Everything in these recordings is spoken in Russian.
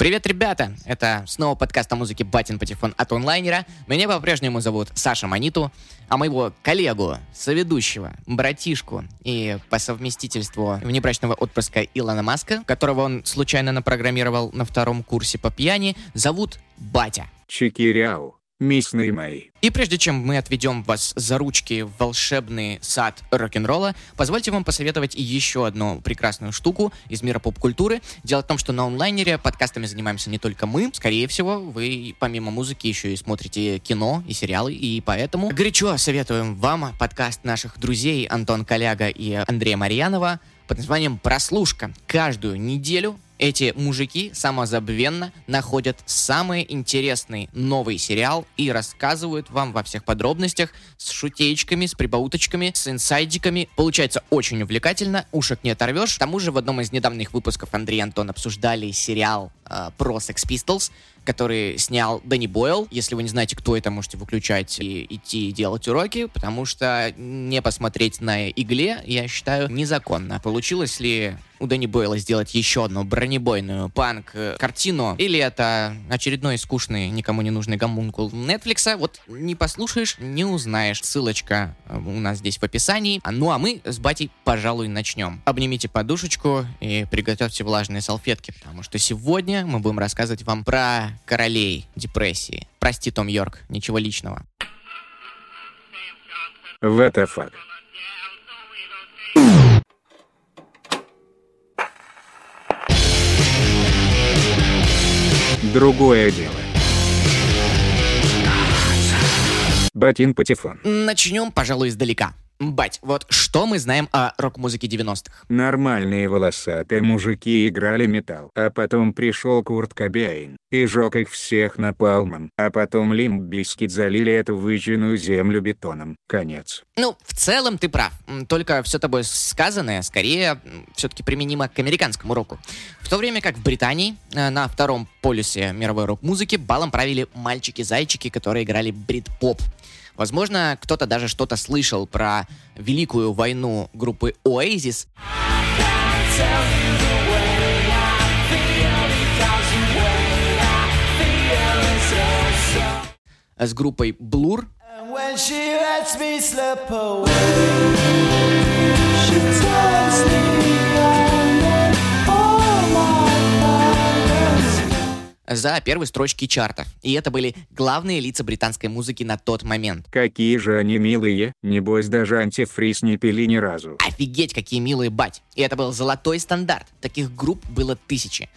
Привет, ребята! Это снова подкаст о музыке «Батин Патефон» от онлайнера. Меня по-прежнему зовут Саша Маниту, а моего коллегу, соведущего, братишку и по совместительству внебрачного отпрыска Илона Маска, которого он случайно напрограммировал на втором курсе по пьяни, зовут Батя. Чикиряу. Местные мои. И прежде чем мы отведем вас за ручки в волшебный сад рок-н-ролла, позвольте вам посоветовать еще одну прекрасную штуку из мира поп-культуры. Дело в том, что на онлайнере подкастами занимаемся не только мы. Скорее всего, вы помимо музыки еще и смотрите кино и сериалы, и поэтому горячо советуем вам подкаст наших друзей Антон Коляга и Андрея Марьянова под названием «Прослушка». Каждую неделю эти мужики самозабвенно находят самый интересный новый сериал и рассказывают вам во всех подробностях с шутеечками, с прибауточками, с инсайдиками. Получается очень увлекательно, ушек не оторвешь. К тому же в одном из недавних выпусков Андрей и Антон обсуждали сериал э, про Sex Pistols, который снял Дэнни Бойл. Если вы не знаете, кто это, можете выключать и идти делать уроки, потому что не посмотреть на игле, я считаю, незаконно. Получилось ли у Дэнни Бойла сделать еще одну бронебойную панк-картину, или это очередной скучный, никому не нужный гомункул Netflix, вот не послушаешь, не узнаешь. Ссылочка у нас здесь в описании. Ну а мы с батей, пожалуй, начнем. Обнимите подушечку и приготовьте влажные салфетки, потому что сегодня мы будем рассказывать вам про королей депрессии. Прости, Том Йорк, ничего личного. What the fuck? Другое дело. Батин Патефон. Начнем, пожалуй, издалека. Бать, вот что мы знаем о рок-музыке 90-х? Нормальные волосатые мужики играли металл. А потом пришел Курт Кобейн и сжег их всех напалмом. А потом Limp Bizkit залили эту выжженную землю бетоном. Конец. Ну, в целом ты прав. Только все тобой сказанное скорее все-таки применимо к американскому року. В то время как в Британии э, на втором полюсе мировой рок-музыки балом правили мальчики-зайчики, которые играли брит-поп. Возможно, кто-то даже что-то слышал про великую войну группы Oasis с группой Blur away, she tells me за первые строчки чарта. И это были главные лица британской музыки на тот момент. Какие же они милые, небось даже антифриз не пили ни разу. Офигеть, какие милые бать. И это был золотой стандарт. Таких групп было тысячи.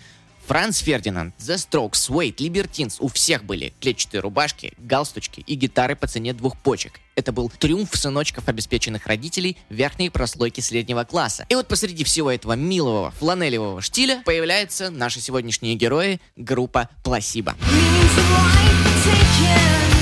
Franz Ferdinand, The Strokes, Suede, Libertines, у всех были клетчатые рубашки, галстучки и гитары по цене двух почек. Это был триумф сыночков обеспеченных родителей верхней прослойки среднего класса. И вот посреди всего этого милого фланелевого штиля появляются наши сегодняшние герои, группа Placebo. Means life taken,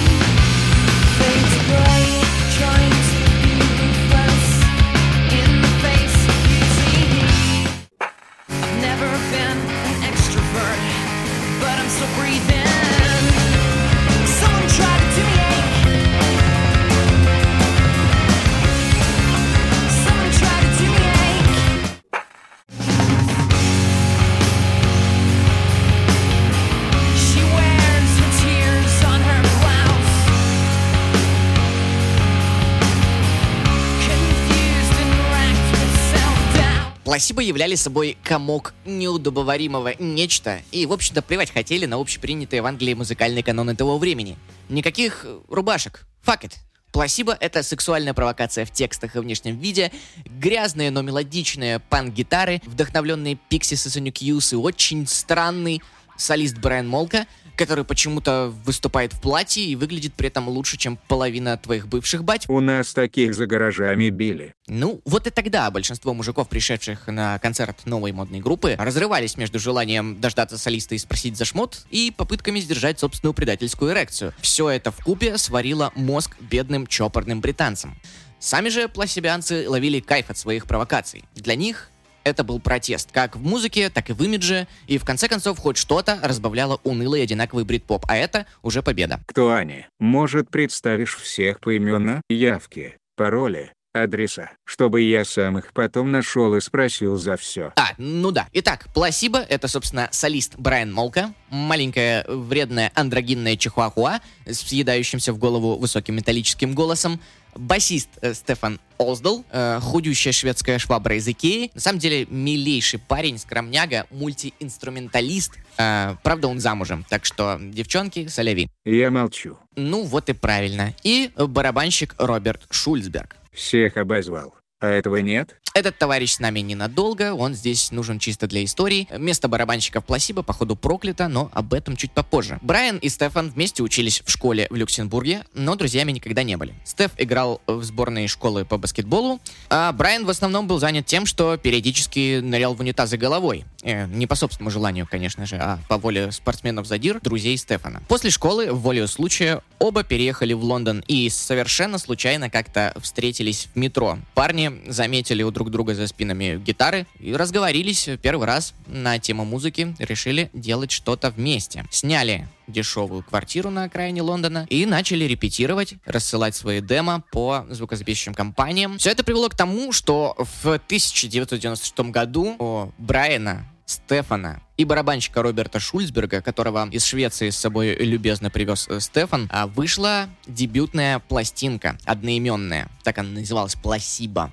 Пласиба являли собой комок неудобоваримого нечто, и, в общем-то, плевать хотели на общепринятые в Англии музыкальные каноны того времени. Никаких рубашек. Fuck it. Placebo — это сексуальная провокация в текстах и внешнем виде, грязные, но мелодичные панк-гитары, вдохновленные Pixies, Sonic Youth и очень странный солист Брайан Молко, который почему-то выступает в платье и выглядит при этом лучше, чем половина твоих бывших бать. У нас таких за гаражами били. Ну, вот и тогда большинство мужиков, пришедших на концерт новой модной группы, разрывались между желанием дождаться солиста и спросить за шмот и попытками сдержать собственную предательскую эрекцию. Все это вкупе сварило мозг бедным чопорным британцам. Сами же пласибианцы ловили кайф от своих провокаций. Для них это был протест, как в музыке, так и в имидже, и в конце концов хоть что-то разбавляло унылый одинаковый брит-поп, а это уже победа. Кто они? Может, представишь всех поименно? Явки, пароли, адреса, чтобы я сам их потом нашел и спросил за все. А, ну да. Итак, Пласибо — это, собственно, солист Брайан Молка, маленькая вредная андрогинная чихуахуа с въедающимся в голову высоким металлическим голосом, басист э, Стефан Олсдал, э, худющая шведская швабра из Икеи. На самом деле, милейший парень, скромняга, мультиинструменталист. Э, правда, он замужем, так что, девчонки, соляви. Я молчу. Ну, вот и правильно. И барабанщик Роберт Шульцберг. Всех обозвал. А этого нет? Этот товарищ с нами ненадолго, он здесь нужен чисто для истории. Место барабанщика в Пласибо, походу, проклято, но об этом чуть попозже. Брайан и Стефан вместе учились в школе в Люксембурге, но друзьями никогда не были. Стеф играл в сборной школы по баскетболу, а Брайан в основном был занят тем, что периодически нырял в унитазы головой. Э, не по собственному желанию, конечно же, а по воле спортсменов задир, друзей Стефана. После школы, в волю случая, оба переехали в Лондон и совершенно случайно как-то встретились в метро. Парни заметили у друг друга за спинами гитары и разговорились первый раз на тему музыки, решили делать что-то вместе. Сняли дешевую квартиру на окраине Лондона и начали репетировать, рассылать свои демо по звукозаписывающим компаниям. Все это привело к тому, что в 1996 году у Брайана Стефана и барабанщика Роберта Шульцберга, которого из Швеции с собой любезно привез э, Стефан, а, вышла дебютная пластинка, одноименная. Так она называлась «Пласиба».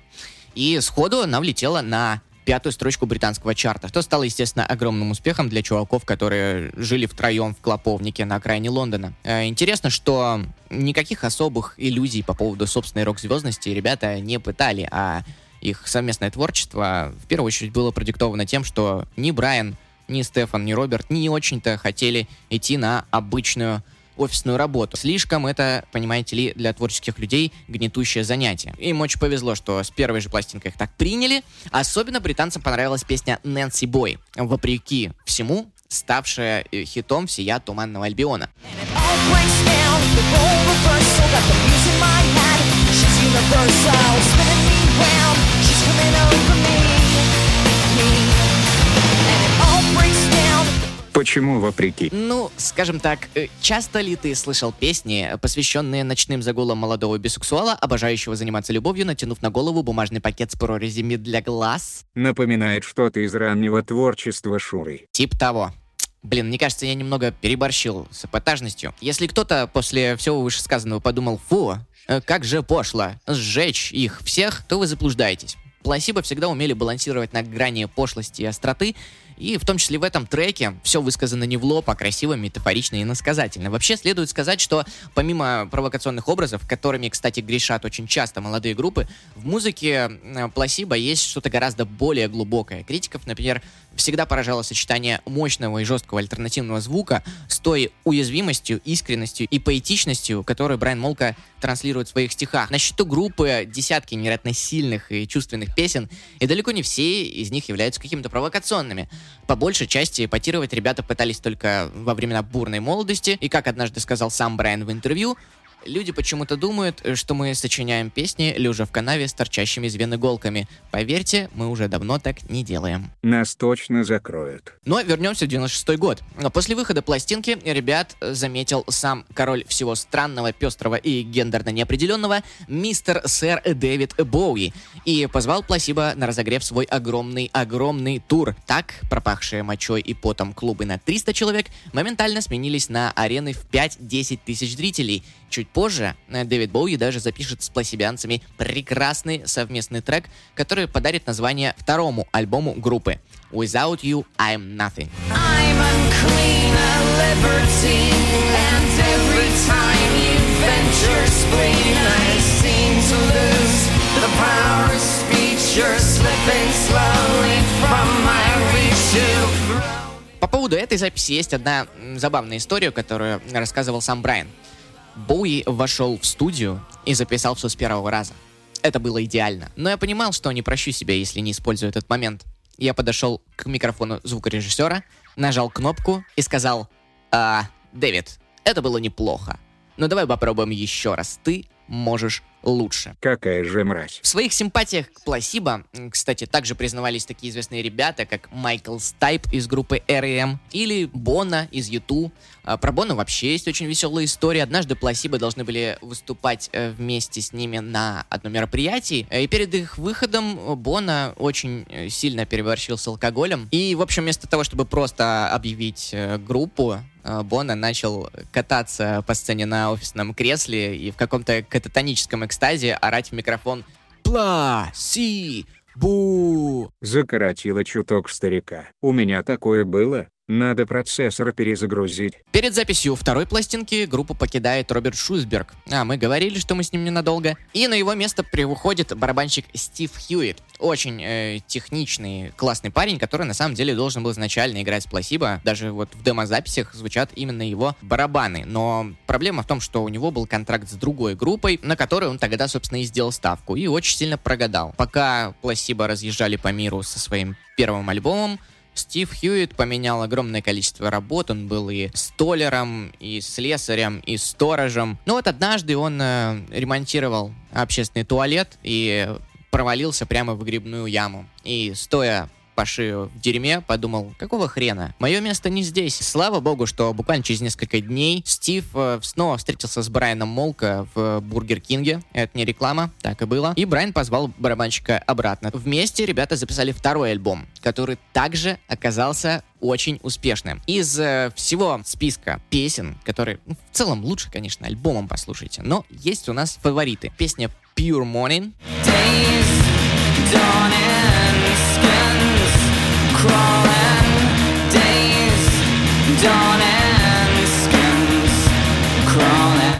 И сходу она влетела на пятую строчку британского чарта, что стало, естественно, огромным успехом для чуваков, которые жили втроем в Клоповнике на окраине Лондона. Э, Интересно, что никаких особых иллюзий по поводу собственной рок-звездности ребята не пытали, а их совместное творчество в первую очередь было продиктовано тем, что ни Брайан, ни Стефан, ни Роберт не очень-то хотели идти на обычную офисную работу. Слишком это, понимаете ли, для творческих людей гнетущее занятие. Им очень повезло, что с первой же пластинкой их так приняли. Особенно британцам понравилась песня «Нэнси Бой», вопреки всему ставшая э, хитом всея Туманного Альбиона. universal, spinning me round. She's coming over me. Почему вопреки? Ну, скажем так, э, часто ли ты слышал песни, посвященные ночным загулам молодого бисексуала, обожающего заниматься любовью, натянув на голову бумажный пакет с прорезями для глаз? Напоминает что-то из раннего творчества Шуры. Тип того. Блин, мне кажется, я немного переборщил с эпатажностью. Если кто-то после всего вышесказанного подумал, фу, э, как же пошло, сжечь их всех, то вы заблуждаетесь. Пласибо всегда умели балансировать на грани пошлости и остроты, и в том числе в этом треке все высказано не в лоб, а красиво, метафорично и насказательно. Вообще следует сказать, что помимо провокационных образов, которыми, кстати, грешат очень часто молодые группы, в музыке Пласибо есть что-то гораздо более глубокое. Критиков, например, всегда поражало сочетание мощного и жесткого альтернативного звука с той уязвимостью, искренностью и поэтичностью, которую Брайан Молка транслирует в своих стихах. На счету группы десятки невероятно сильных и чувственных песен, и далеко не все из них являются какими-то провокационными. По большей части эпатировать ребята пытались только во времена бурной молодости, и как однажды сказал сам Брайан в интервью, Люди почему-то думают, что мы сочиняем песни, лежа в канаве с торчащими из вен иголками. Поверьте, мы уже давно так не делаем. Нас точно закроют. Но вернемся в 96 год. После выхода пластинки ребят заметил сам король всего странного, пестрого и гендерно неопределенного мистер сэр Дэвид Боуи и позвал Пласиба на разогрев свой огромный-огромный тур. Так, пропахшие мочой и потом клубы на 300 человек моментально сменились на арены в 5-10 тысяч зрителей. Чуть позже э, Дэвид Боуи даже запишет с пласибианцами прекрасный совместный трек, который подарит название второму альбому группы «Without You, I'm Nothing». I'm unclean, a libertine, and every time you venture spleen, I seem to lose the power of speech. You're slipping slowly from my reach to По поводу этой записи есть одна забавная история, которую рассказывал сам Брайан. Боуи вошел в студию и записал все с первого раза. Это было идеально. Но я понимал, что не прощу себя, если не использую этот момент. Я подошел к микрофону звукорежиссера, нажал кнопку и сказал, «А, Дэвид, это было неплохо. Но давай попробуем еще раз. Ты можешь лучше. Какая же мразь. В своих симпатиях к Пласибо, кстати, также признавались такие известные ребята, как Майкл Стайп из группы R.E.M. или Бона из YouTube. Про Бона вообще есть очень веселая история. Однажды Пласибо должны были выступать э, вместе с ними на одном мероприятии, э, и перед их выходом Бона очень э, сильно переборщил с алкоголем. И, в общем, вместо того, чтобы просто объявить группу, Бона начал кататься по сцене на офисном кресле и в каком-то кататоническом экстазе орать в микрофон «Пла-си! Бу!» Закоротило чуток старика. У меня такое было. Надо процессор перезагрузить. Перед записью второй пластинки группу покидает Роберт Шузберг. А мы говорили, что мы с ним ненадолго. И на его место приходит барабанщик Стив Хьюитт. Очень э, техничный, классный парень, который на самом деле должен был изначально играть с Пласибо. Даже вот в демозаписях звучат именно его барабаны. Но проблема в том, что у него был контракт с другой группой, на которой он тогда, собственно, и сделал ставку. И очень сильно прогадал. Пока Пласибо разъезжали по миру со своим первым альбомом, Стив Хьюитт поменял огромное количество работ. Он был и столяром, и слесарем, и сторожем. Но вот однажды он э, ремонтировал общественный туалет и провалился прямо в выгребную яму. И стоя по в дерьме, подумал, какого хрена? Мое место не здесь. Слава богу, что буквально через несколько дней Стив э, снова встретился с Брайаном Молко в Бургер Кинге. Это не реклама, так и было. И Брайан позвал барабанщика обратно. Вместе ребята записали второй альбом, который также оказался очень успешным. Из э, всего списка песен, которые ну, в целом лучше, конечно, альбомом послушайте, но есть у нас фавориты. Песня Pure Morning, Days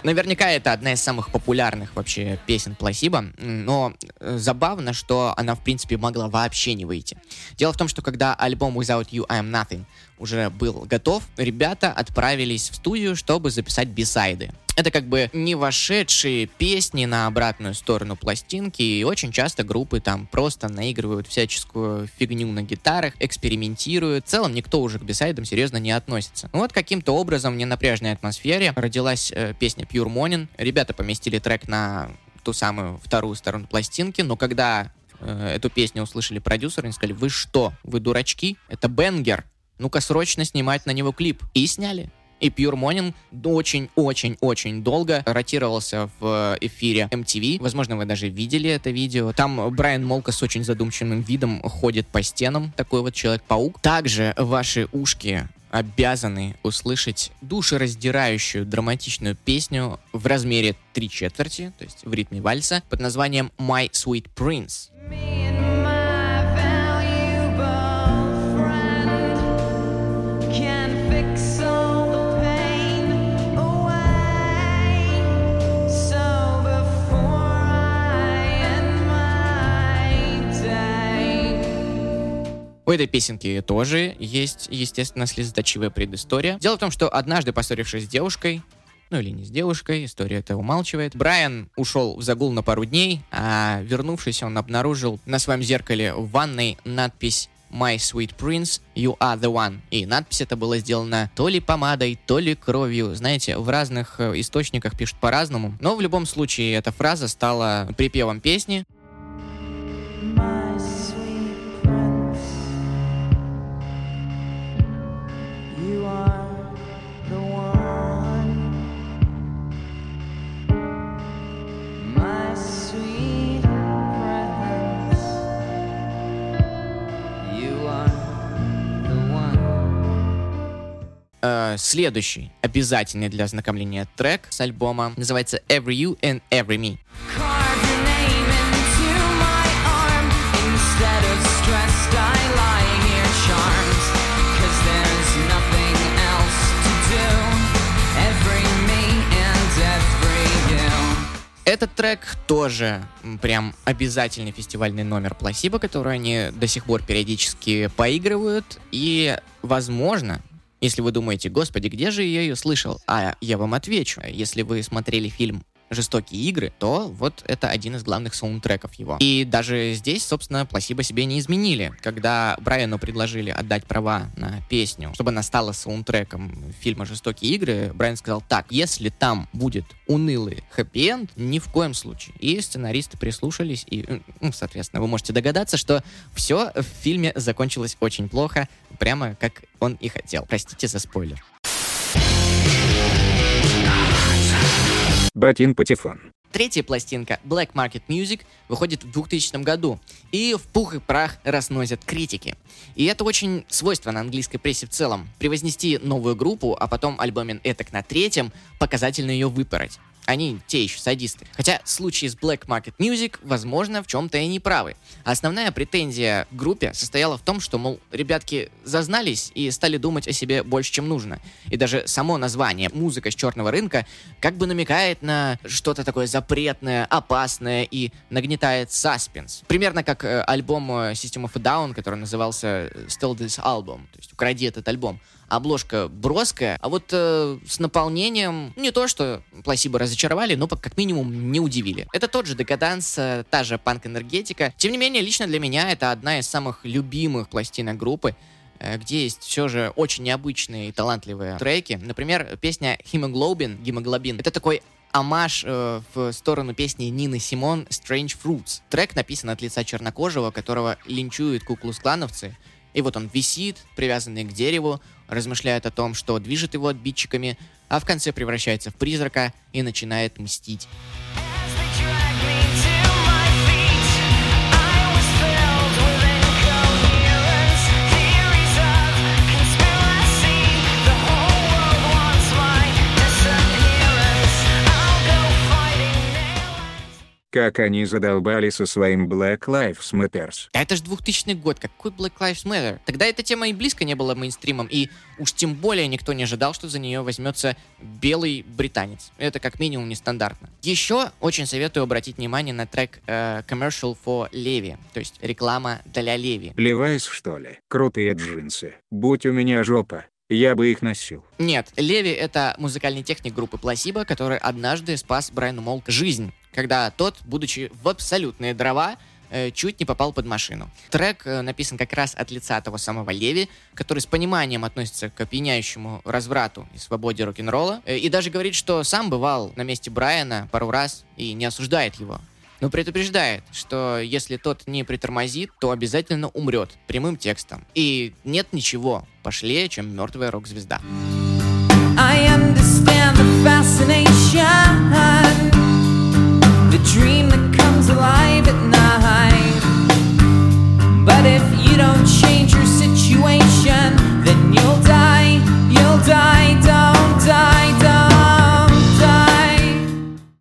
Наверняка это одна из самых популярных вообще песен Пласиба, но э, забавно, что она, в принципе, могла вообще не выйти. Дело в том, что когда альбом Without You I Am Nothing уже был готов, ребята отправились в студию, чтобы записать бисайды. Это как бы не вошедшие песни на обратную сторону пластинки, и очень часто группы там просто наигрывают всяческую фигню на гитарах, экспериментируют. В целом никто уже к бисайдам серьезно не относится. Ну вот каким-то образом в ненапряжной атмосфере родилась э, песня Pure Morning. Ребята поместили трек на ту самую вторую сторону пластинки, но когда э, эту песню услышали продюсеры, они сказали, вы что, вы дурачки? Это бенгер. Ну-ка срочно снимать на него клип. И сняли. И Pure Morning очень-очень-очень долго ротировался в эфире MTV. Возможно, вы даже видели это видео. Там Брайан Молка с очень задумчивым видом ходит по стенам. Такой вот Человек-паук. Также ваши ушки обязаны услышать душераздирающую драматичную песню в размере три четверти, то есть в ритме вальса, под названием My Sweet Prince. У этой песенки тоже есть, естественно, слезоточивая предыстория. Дело в том, что однажды, поссорившись с девушкой, ну или не с девушкой, история это умалчивает. Брайан ушел в загул на пару дней, а вернувшись, он обнаружил на своем зеркале в ванной надпись My Sweet Prince, You Are The One. И надпись эта была сделана то ли помадой, то ли кровью. Знаете, в разных э, источниках пишут по-разному. Но в любом случае эта фраза стала припевом песни. My Э, следующий обязательный для ознакомления трек с альбома называется Every You and Every Me. Этот трек тоже прям обязательный фестивальный номер Пласиба, который они до сих пор периодически поигрывают. И, возможно, если вы думаете, господи, где же я ее слышал? А я вам отвечу. Если вы смотрели фильм жестокие игры, то вот это один из главных саундтреков его. И даже здесь, собственно, Пласибо себе не изменили. Когда Брайану предложили отдать права на песню, чтобы она стала саундтреком фильма «Жестокие игры», Брайан сказал так, если там будет унылый хэппи-энд, ни в коем случае. И сценаристы прислушались, и, ну, соответственно, вы можете догадаться, что все в фильме закончилось очень плохо, прямо как он и хотел. Простите за спойлер. Батин Патефон. Третья пластинка Black Market Music выходит в 2000 году и в пух и прах разносят критики. И это очень свойственно английской прессе в целом. Превознести новую группу, а потом альбомен этак на третьем, показательно ее выпороть. Они те еще садисты. Хотя случаи с Black Market Music, возможно, в чем-то и не правы. Основная претензия к группе состояла в том, что, мол, ребятки зазнались и стали думать о себе больше, чем нужно. И даже само название «Музыка с черного рынка» как бы намекает на что-то такое запретное, опасное и нагнетает саспенс. Примерно как э, альбом э, System of a Down, который назывался Still This Album, то есть «Укради этот альбом». Обложка броская, а вот э, с наполнением не то, что пласибо разочаровали, но как минимум не удивили. Это тот же декаданс, э, та же панк-энергетика. Тем не менее, лично для меня это одна из самых любимых пластинок группы э, где есть все же очень необычные и талантливые треки. Например, песня «Hemoglobin», «Гемоглобин». Это такой амаш э, в сторону песни Нины Симон «Strange Fruits». Трек написан от лица чернокожего, которого линчуют куклус-клановцы. И вот он висит, привязанный к дереву, размышляет о том, что движет его отбитчиками, а в конце превращается в призрака и начинает мстить. Как они задолбали со своим Black Lives Matters. Да это же 2000 год, какой Black Lives Matter? Тогда эта тема и близко не была мейнстримом, и уж тем более никто не ожидал, что за нее возьмется белый британец. Это как минимум нестандартно. Еще очень советую обратить внимание на трек э, Commercial for Levi, то есть реклама для Леви. Левайс, что ли? Крутые джинсы. Будь у меня жопа, я бы их носил. Нет, Леви — это музыкальный техник группы Пласибо, который однажды спас Брайану Молк жизнь, когда тот, будучи в абсолютные дрова, э, чуть не попал под машину. Трек э, написан как раз от лица того самого Леви, который с пониманием относится к опьяняющему разврату и свободе рок-н-ролла, э, и даже говорит, что сам бывал на месте Брайана пару раз и не осуждает его. Но предупреждает, что если тот не притормозит, то обязательно умрет прямым текстом. И нет ничего пошлее, чем мертвая рок-звезда. Then you'll die, you'll die,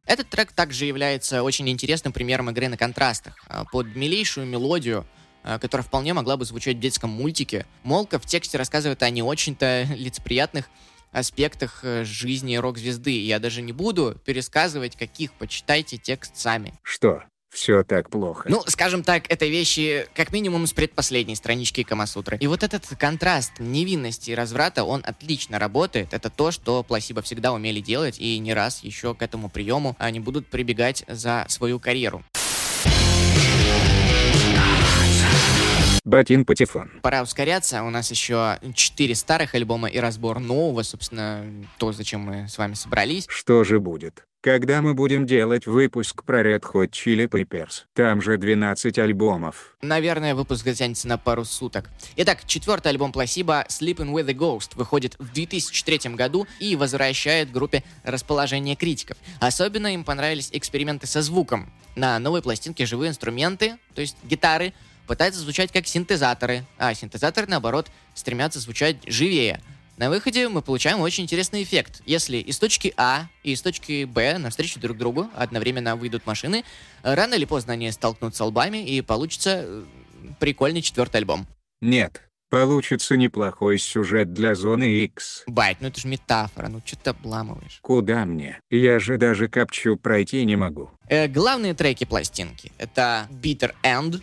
Этот трек также является очень интересным примером игры на контрастах. А, Под милейшую мелодию, а, которая вполне могла бы звучать в детском мультике, Молка в тексте рассказывает о не очень-то лицеприятных аспектах э, жизни рок-звезды. Я даже не буду пересказывать, каких, почитайте текст сами. Что, все так плохо? Ну, скажем так, это вещи как минимум с предпоследней странички Камасутры. И вот этот контраст невинности и разврата, он отлично работает. Это то, что Пласибо всегда умели делать, и не раз еще к этому приему они будут прибегать за свою карьеру. Батин Патефон. Пора ускоряться. У нас еще четыре старых альбома и разбор нового, собственно, то, зачем мы с вами собрались. Что же будет? Когда мы будем делать выпуск про Red Hot Chili Peppers? Там же 12 альбомов. Наверное, выпуск затянется на пару суток. Итак, четвертый альбом Пласиба «Sleeping with a Ghost» выходит в 2003 году и возвращает группе расположение критиков. Особенно им понравились эксперименты со звуком. На новой пластинке живые инструменты, то есть гитары, пытаются звучать как синтезаторы, а синтезаторы, наоборот, стремятся звучать живее. На выходе мы получаем очень интересный эффект. Если из точки А и из точки Б навстречу друг другу одновременно выйдут машины, рано или поздно они столкнутся лбами и получится э, прикольный четвертый альбом. Нет, получится неплохой сюжет для Зоны X. Байт, ну это же метафора, ну что ты обламываешь? Куда мне? Я же даже капчу пройти не могу. Э, главные треки пластинки — это Bitter End,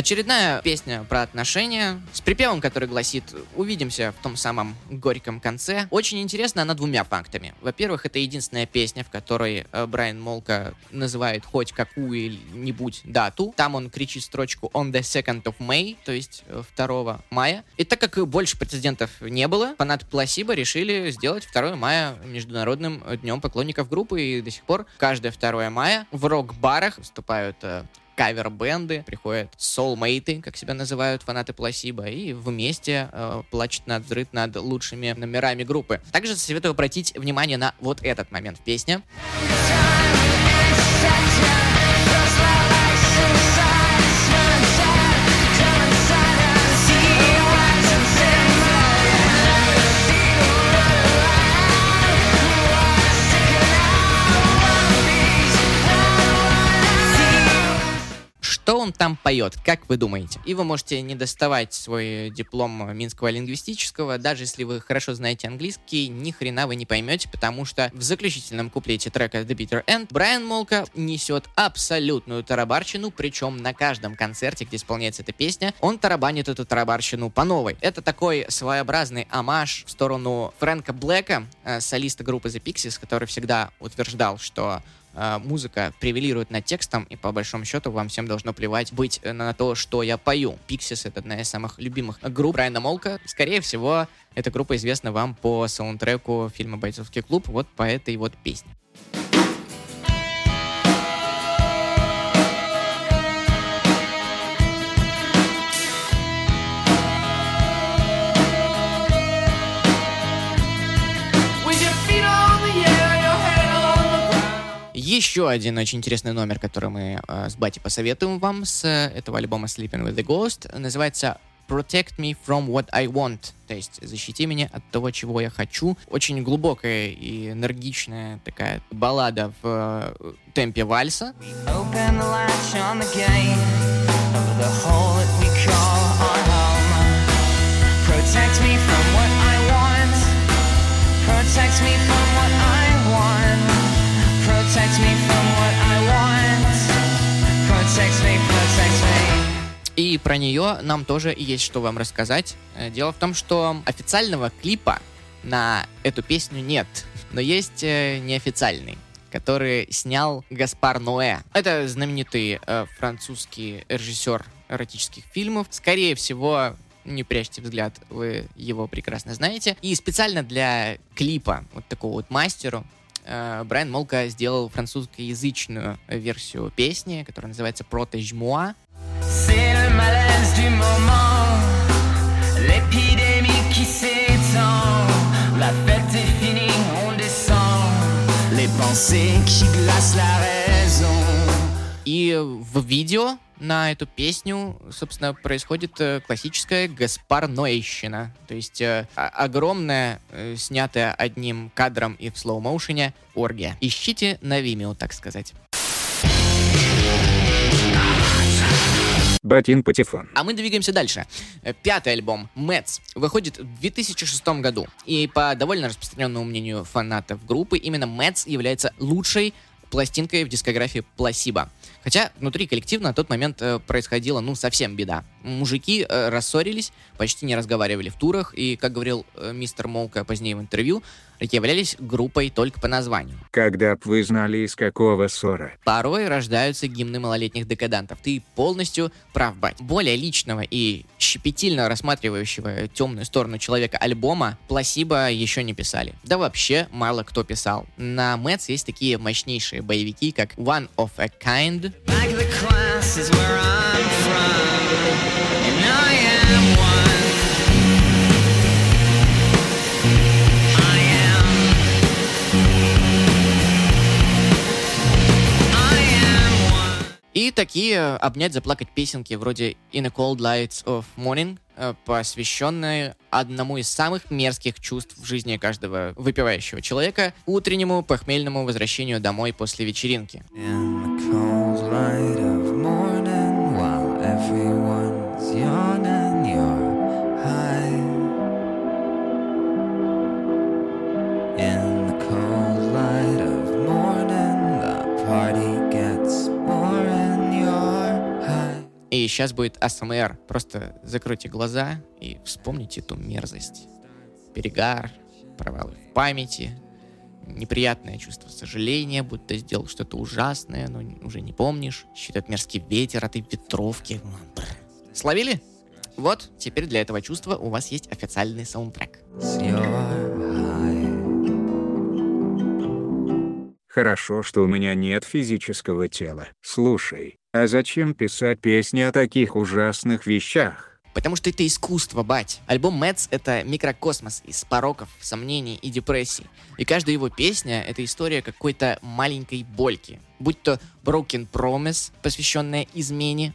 Очередная песня про отношения с припевом, который гласит «Увидимся в том самом горьком конце». Очень интересна она двумя фактами. Во-первых, это единственная песня, в которой э, Брайан Молка называет хоть какую-нибудь дату. Там он кричит строчку «On the 2nd of May», то есть э, 2 мая. И так как больше прецедентов не было, фанаты Пласиба решили сделать 2 мая международным э, днем поклонников группы, и до сих пор каждое 2 мая в рок-барах выступают э, кавер-бенды, приходят соулмейты, как себя называют фанаты Пласиба, и вместе э, плачут над взрыв над лучшими номерами группы. Также советую обратить внимание на вот этот момент в песне. Что он там поет, как вы думаете? И вы можете не доставать свой диплом Минского лингвистического, даже если вы хорошо знаете английский, ни хрена вы не поймете, потому что в заключительном куплете трека The Bitter End Брайан Молка несет абсолютную тарабарщину, причем на каждом концерте, где исполняется эта песня, он тарабанит эту тарабарщину по новой. Это такой своеобразный амаш в сторону Фрэнка Блэка, э, солиста группы The Pixies, который всегда утверждал, что э, музыка превелирует над текстом, и по большому счету вам всем должно плевать быть э, на то, что я пою. Pixies — это одна из самых любимых групп Брайана Молка. Скорее всего, эта группа известна вам по саундтреку фильма «Бойцовский клуб», вот по этой вот песне. Еще один очень интересный номер, который мы э, с Бати посоветуем вам с э, этого альбома Sleeping with the Ghost, называется Protect Me From What I Want, то есть защити меня от того, чего я хочу. Очень глубокая и энергичная такая баллада в э, темпе вальса. Protect me from what I want. И про нее нам тоже есть что вам рассказать. Э, Дело в том, что официального клипа на эту песню нет, но есть э, неофициальный который снял Гаспар Ноэ. Это знаменитый э, французский режиссер эротических фильмов. Скорее всего, не прячьте взгляд, вы его прекрасно знаете. И специально для клипа вот такого вот мастеру Брайан Молка сделал французскоязычную версию песни, которая называется «Protège moi». И в видео на эту песню, собственно, происходит э, классическая Гаспар Ноэщина. То есть э, огромная, э, снятая одним кадром и в слоу-моушене оргия. Ищите на Vimeo, так сказать. Батин Патефон. А мы двигаемся дальше. Э, Пятый альбом Meds выходит в 2006 году. И по довольно распространенному мнению фанатов группы, именно Meds является лучшей пластинкой в дискографии Пласиба. Хотя внутри коллектива на тот момент э, происходила, ну, совсем беда. Мужики э, рассорились, почти не разговаривали в турах, и, как говорил э, мистер Молко позднее в интервью, являлись группой только по названию. Когда б вы знали, из какого сора. Порой рождаются гимны малолетних декадантов. Ты полностью прав, бать. Более личного и щепетильно рассматривающего темную сторону человека альбома Пласиба еще не писали. Да вообще мало кто писал. На Meds есть такие мощнейшие боевики, как One of a Kind, Like the class is where I'm И такие обнять, заплакать песенки вроде In a Cold Lights of Morning, э, посвященные одному из самых мерзких чувств в жизни каждого выпивающего человека — утреннему похмельному возвращению домой после вечеринки. In the cold light of morning, while everyone's И сейчас будет АСМР. Просто закройте глаза и вспомните эту мерзость. Перегар, провалы в памяти, неприятное чувство сожаления, будто сделал что-то ужасное, но уже не помнишь. Еще мерзкий ветер от этой ветровки. Словили? Вот, теперь для этого чувства у вас есть официальный саундтрек. Хорошо, что у меня нет физического тела. Слушай, а зачем писать песни о таких ужасных вещах? Потому что это искусство, бать. Альбом Мэтс — это микрокосмос из пороков, сомнений и депрессий. И каждая его песня — это история какой-то маленькой больки. Будь то Broken Promise, посвященная измене,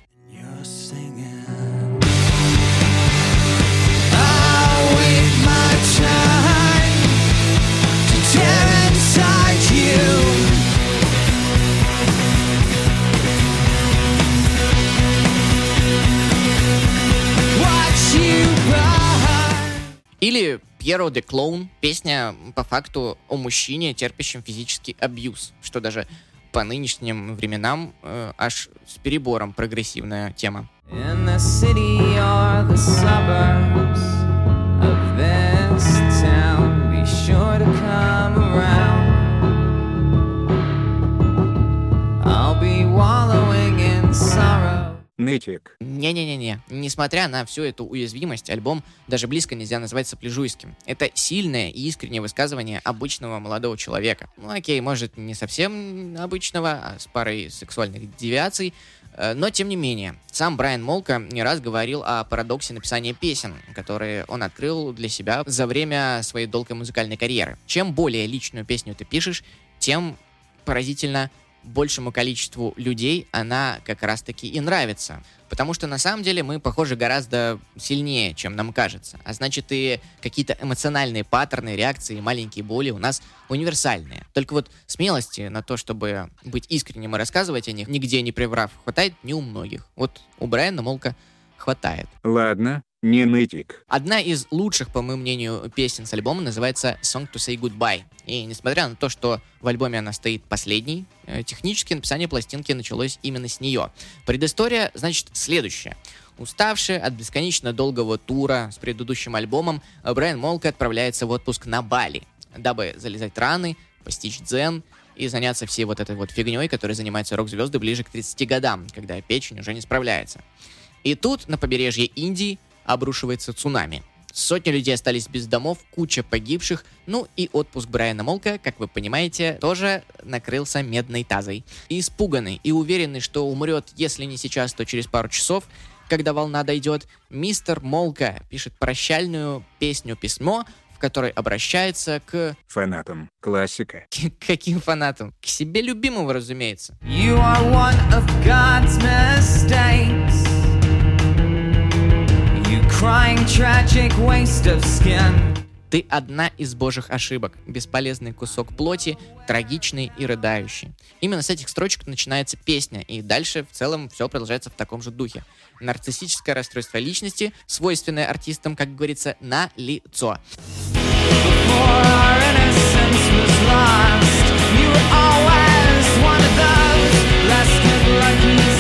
Или Пьеро де Клоун, песня по факту о мужчине, терпящем физический абьюз, что даже по нынешним временам э, аж с перебором прогрессивная тема. Sorrow. Нытик. Не-не-не-не. Несмотря на всю эту уязвимость, альбом даже близко нельзя назвать сопляжуйским. Это сильное и искреннее высказывание обычного молодого человека. Ну окей, может не совсем обычного, а с парой сексуальных девиаций, э, но тем не менее. Сам Брайан Молка не раз говорил о парадоксе написания песен, которые он открыл для себя за время своей долгой музыкальной карьеры. Чем более личную песню ты пишешь, тем поразительно большему количеству людей она как раз-таки и нравится. Потому что на самом деле мы, похоже, гораздо сильнее, чем нам кажется. А значит, и какие-то эмоциональные паттерны, реакции, маленькие боли у нас универсальные. Только вот смелости на то, чтобы быть искренним и рассказывать о них, нигде не приврав, хватает не у многих. Вот у Брайана Молка хватает. Ладно, не нытик. Одна из лучших, по моему мнению, песен с альбома называется «Song to Say Goodbye». И несмотря на то, что в альбоме она стоит последней, э, технически написание пластинки началось именно с нее. Предыстория, значит, следующая. Уставший от бесконечно долгого тура с предыдущим альбомом, э, Брайан Молка отправляется в отпуск на Бали, дабы залезать раны, постичь дзен и заняться всей вот этой вот фигней, которой занимаются рок-звезды ближе к 30 годам, когда печень уже не справляется. И тут на побережье Индии обрушивается цунами. Сотни людей остались без домов, куча погибших, ну и отпуск Брайана Молка, как вы понимаете, тоже накрылся медной тазой. И испуганный и уверенный, что умрет, если не сейчас, то через пару часов, когда волна дойдет, мистер Молка пишет прощальную песню-письмо, в которой обращается к... Фанатом. Классика. к каким фанатам? К себе любимого, разумеется. You are one of God's mistakes. You crying tragic waste of skin. Ты одна из божьих ошибок, бесполезный кусок плоти, трагичный и рыдающий. Именно с этих строчек начинается песня, и дальше в целом все продолжается в таком же духе. Нарциссическое расстройство личности, свойственное артистам, как говорится, на лицо. Lost, you were always one of those less good lucky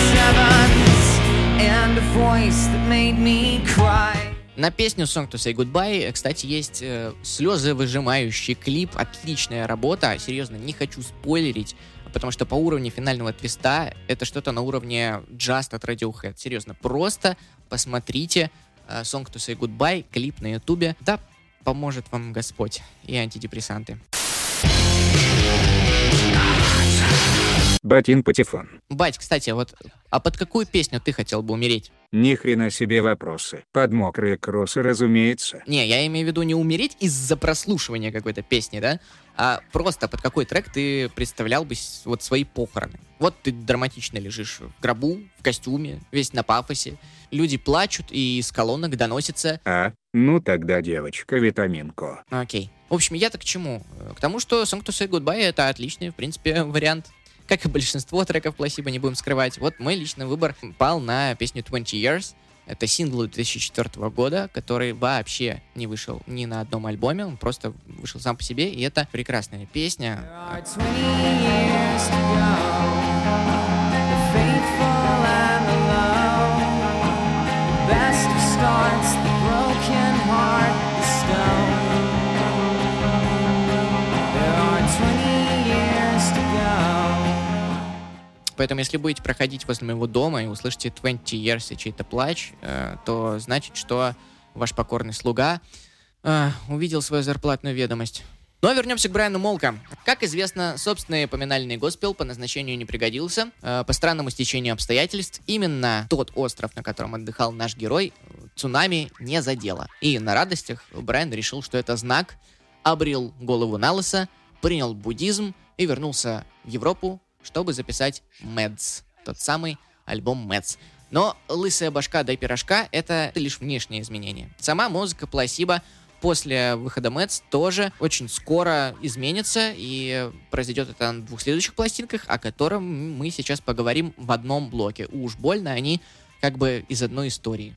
На песню Song to Say Goodbye, кстати, есть э, слезы выжимающий клип, отличная работа. Серьезно, не хочу спойлерить, потому что по уровню финального твиста это что-то на уровне Just от Radiohead. Серьезно, просто посмотрите э, Song to Say Goodbye, клип на ютубе. Да, поможет вам Господь и антидепрессанты. Батин Патефон. Бать, кстати, вот, а под какую песню ты хотел бы умереть? Ни хрена себе вопросы. Под мокрые кроссы, разумеется. Не, я имею в виду не умереть из-за прослушивания какой-то песни, да? А просто под какой трек ты представлял бы вот свои похороны. Вот ты драматично лежишь в гробу, в костюме, весь на пафосе. Люди плачут, и из колонок доносится... А? Ну тогда девочка витаминку. Окей. В общем, я-то к чему? К тому, что Song to Say Goodbye — это отличный, в принципе, вариант. Как и большинство треков Пласиба, не будем скрывать. Вот мой личный выбор пал на песню 20 Years. Это сингл 2004 года, который вообще не вышел ни на одном альбоме, он просто вышел сам по себе, и это прекрасная песня. Поэтому, если будете проходить возле моего дома и услышите 20 years и чей-то плач, э, то значит, что ваш покорный слуга э, увидел свою зарплатную ведомость. Но вернемся к Брайану Молка. Как известно, собственный поминальный госпел по назначению не пригодился. Э, По странному стечению обстоятельств, именно тот остров, на котором отдыхал наш герой, цунами не задело. И на радостях Брайан решил, что это знак, обрел голову на лысо, принял буддизм и вернулся в Европу, чтобы записать Мэдс, тот самый альбом Мэдс. Но лысая башка дай пирожка — это лишь внешнее изменение. Сама музыка Пласиба после выхода Мэтс тоже очень скоро изменится, и произойдет это на двух следующих пластинках, о котором мы сейчас поговорим в одном блоке. Уж больно они как бы из одной истории.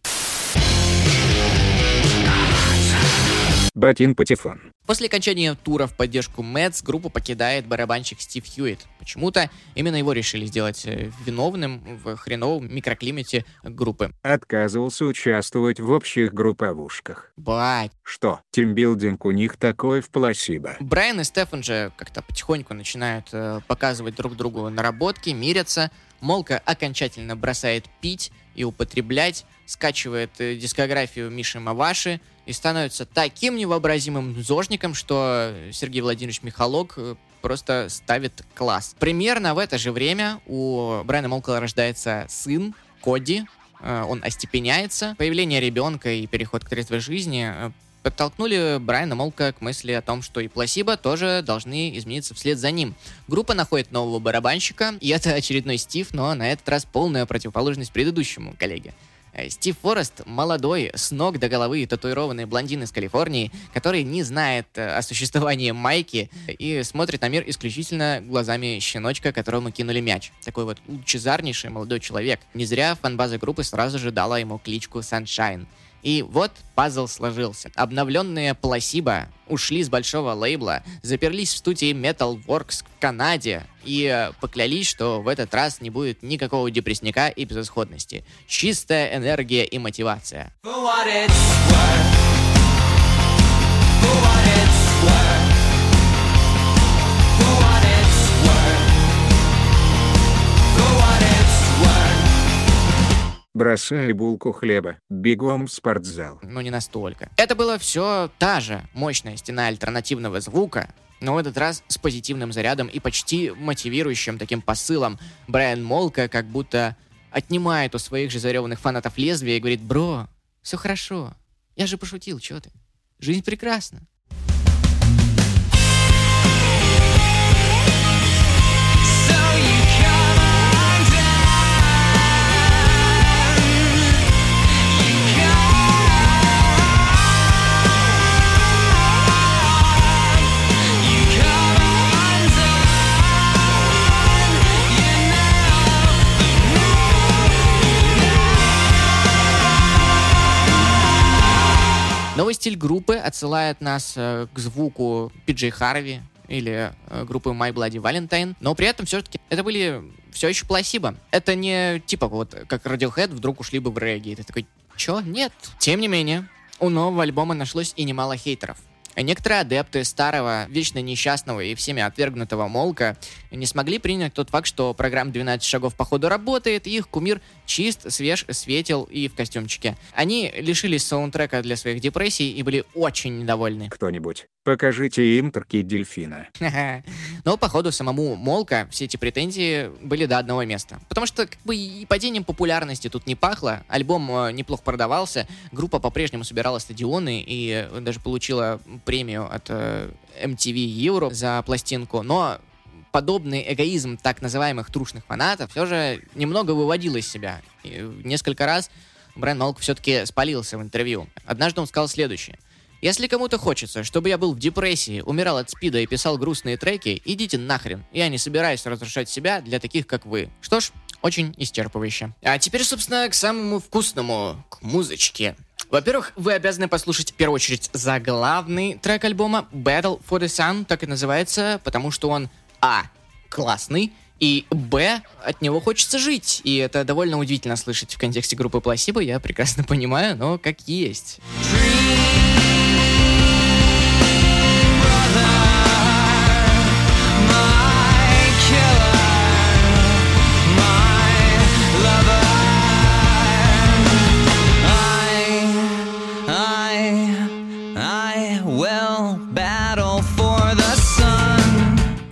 Батин Патефон. После окончания тура в поддержку Мэтс группу покидает барабанщик Стив Хьюитт. Почему-то именно его решили сделать э, виновным в хреновом микроклимате группы. Отказывался участвовать в общих групповушках. Бать. Что, тимбилдинг у них такой в пласибо? Брайан и Стефан же как-то потихоньку начинают э, показывать друг другу наработки, мирятся. Молка окончательно бросает пить и употреблять, скачивает э, дискографию Миши Маваши и становится таким невообразимым зожником, что Сергей Владимирович Михалок э, просто ставит класс. Примерно в это же время у Брайана Молко рождается сын Коди, э, он остепеняется. Появление ребенка и переход к трезвой жизни э, подтолкнули Брайана Молко к мысли о том, что и Пласиба тоже должны измениться вслед за ним. Группа находит нового барабанщика, и это очередной Стив, но на этот раз полная противоположность предыдущему коллеге. Э, Стив Форест молодой, с ног до головы татуированный блондин из Калифорнии, который не знает э, о существовании Майки и смотрит на мир исключительно глазами щеночка, которому кинули мяч. Такой вот лучезарнейший молодой человек. Не зря фанбаза группы сразу же дала ему кличку Sunshine. И вот пазл сложился. Обновленные Пласиба ушли с большого лейбла, заперлись в студии Metalworks в Канаде и э, поклялись, что в этот раз не будет никакого депрессника и безысходности. Чистая энергия и мотивация. For what it's worth. For what it's worth. Бросай булку хлеба, бегом в спортзал. но не настолько. Это было все та же мощная стена альтернативного звука, но в этот раз с позитивным зарядом и почти мотивирующим таким посылом. Брайан Молка как будто отнимает у своих же зареванных фанатов лезвие и говорит, бро, все хорошо, я же пошутил, что ты? Жизнь прекрасна. Новый стиль группы отсылает нас э, к звуку Пиджей Харви или э, группы My Bloody Valentine, но при этом все-таки это были все еще пласибо. Это не типа вот как Radiohead вдруг ушли бы в регги. Ты такой, чё? Нет. Тем не менее, у нового альбома нашлось и немало хейтеров. Некоторые адепты старого, вечно несчастного и всеми отвергнутого Молка не смогли принять тот факт, что программа 12 шагов по ходу работает, и их кумир чист, свеж, светел и в костюмчике. Они лишились саундтрека для своих депрессий и были очень недовольны. Кто-нибудь, покажите им торки дельфина. Но, походу, самому Молка все эти претензии были до одного места. Потому что, как бы, и падением популярности тут не пахло. Альбом э, неплохо продавался, группа по-прежнему собирала стадионы и э, даже получила премию от э, MTV Euro за пластинку. Но подобный эгоизм так называемых трушных фанатов все же немного выводил из себя. И несколько раз Брайан Молк все-таки спалился в интервью. Однажды он сказал следующее. Если кому-то хочется, чтобы я был в депрессии, умирал от спида и писал грустные треки, идите нахрен. Я не собираюсь разрушать себя для таких, как вы. Что ж, очень исчерпывающе. А теперь, собственно, к самому вкусному, к музычке. Во-первых, вы обязаны послушать в первую очередь заглавный трек альбома Battle for the Sun, так и называется, потому что он А. Классный, и Б. От него хочется жить. И это довольно удивительно слышать в контексте группы Пласибо, я прекрасно понимаю, но как есть. My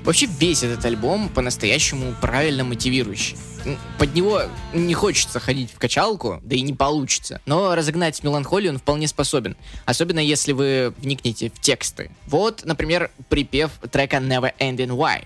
Вообще весь этот альбом по-настоящему правильно мотивирующий. Под него не хочется ходить в качалку, да и не получится. Но разогнать меланхолию он вполне способен. Особенно если вы вникнете в тексты. Вот, например, припев трека Never Ending Why.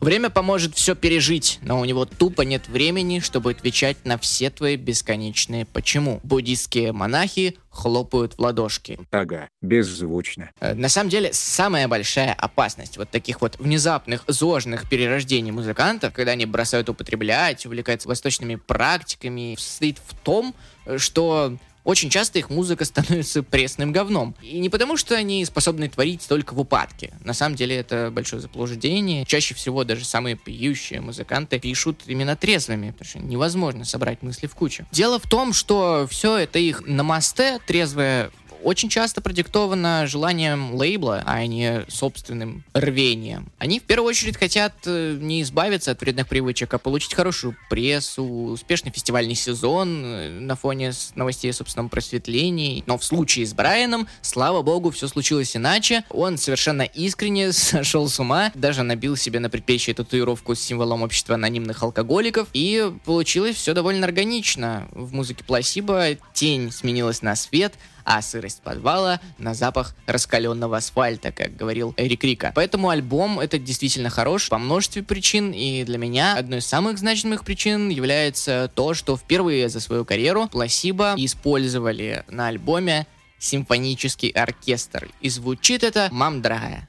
Время поможет все пережить, но у него тупо нет времени, чтобы отвечать на все твои бесконечные «почему». Буддистские монахи хлопают в ладошки. Ага, беззвучно. Э, На самом деле, самая большая опасность вот таких вот внезапных, зожных перерождений музыкантов, когда они бросают употреблять, увлекаются восточными практиками, состоит в том, э, что очень часто их музыка становится пресным говном. И не потому, что они способны творить только в упадке. На самом деле это большое заблуждение. Чаще всего даже самые пьющие музыканты пишут именно трезвыми, потому что невозможно собрать мысли в кучу. Дело в том, что все это их намасте трезвое очень часто продиктовано желанием лейбла, а не собственным рвением. Они в первую очередь хотят э, не избавиться от вредных привычек, а получить хорошую прессу, успешный фестивальный сезон э, на фоне новостей о собственном просветлении. Но в случае с Брайаном, слава богу, все случилось иначе. Он совершенно искренне сошел с ума, даже набил себе на предплечье татуировку с символом общества анонимных алкоголиков, и получилось все довольно органично. В музыке Пласиба тень сменилась на свет, а сырость подвала на запах раскаленного асфальта, как говорил Эрик Рика. Поэтому альбом этот действительно хорош по множеству причин, и для меня одной из самых значимых причин является то, что впервые за свою карьеру Пласиба использовали на альбоме симфонический оркестр. И звучит это «Мам, дорогая».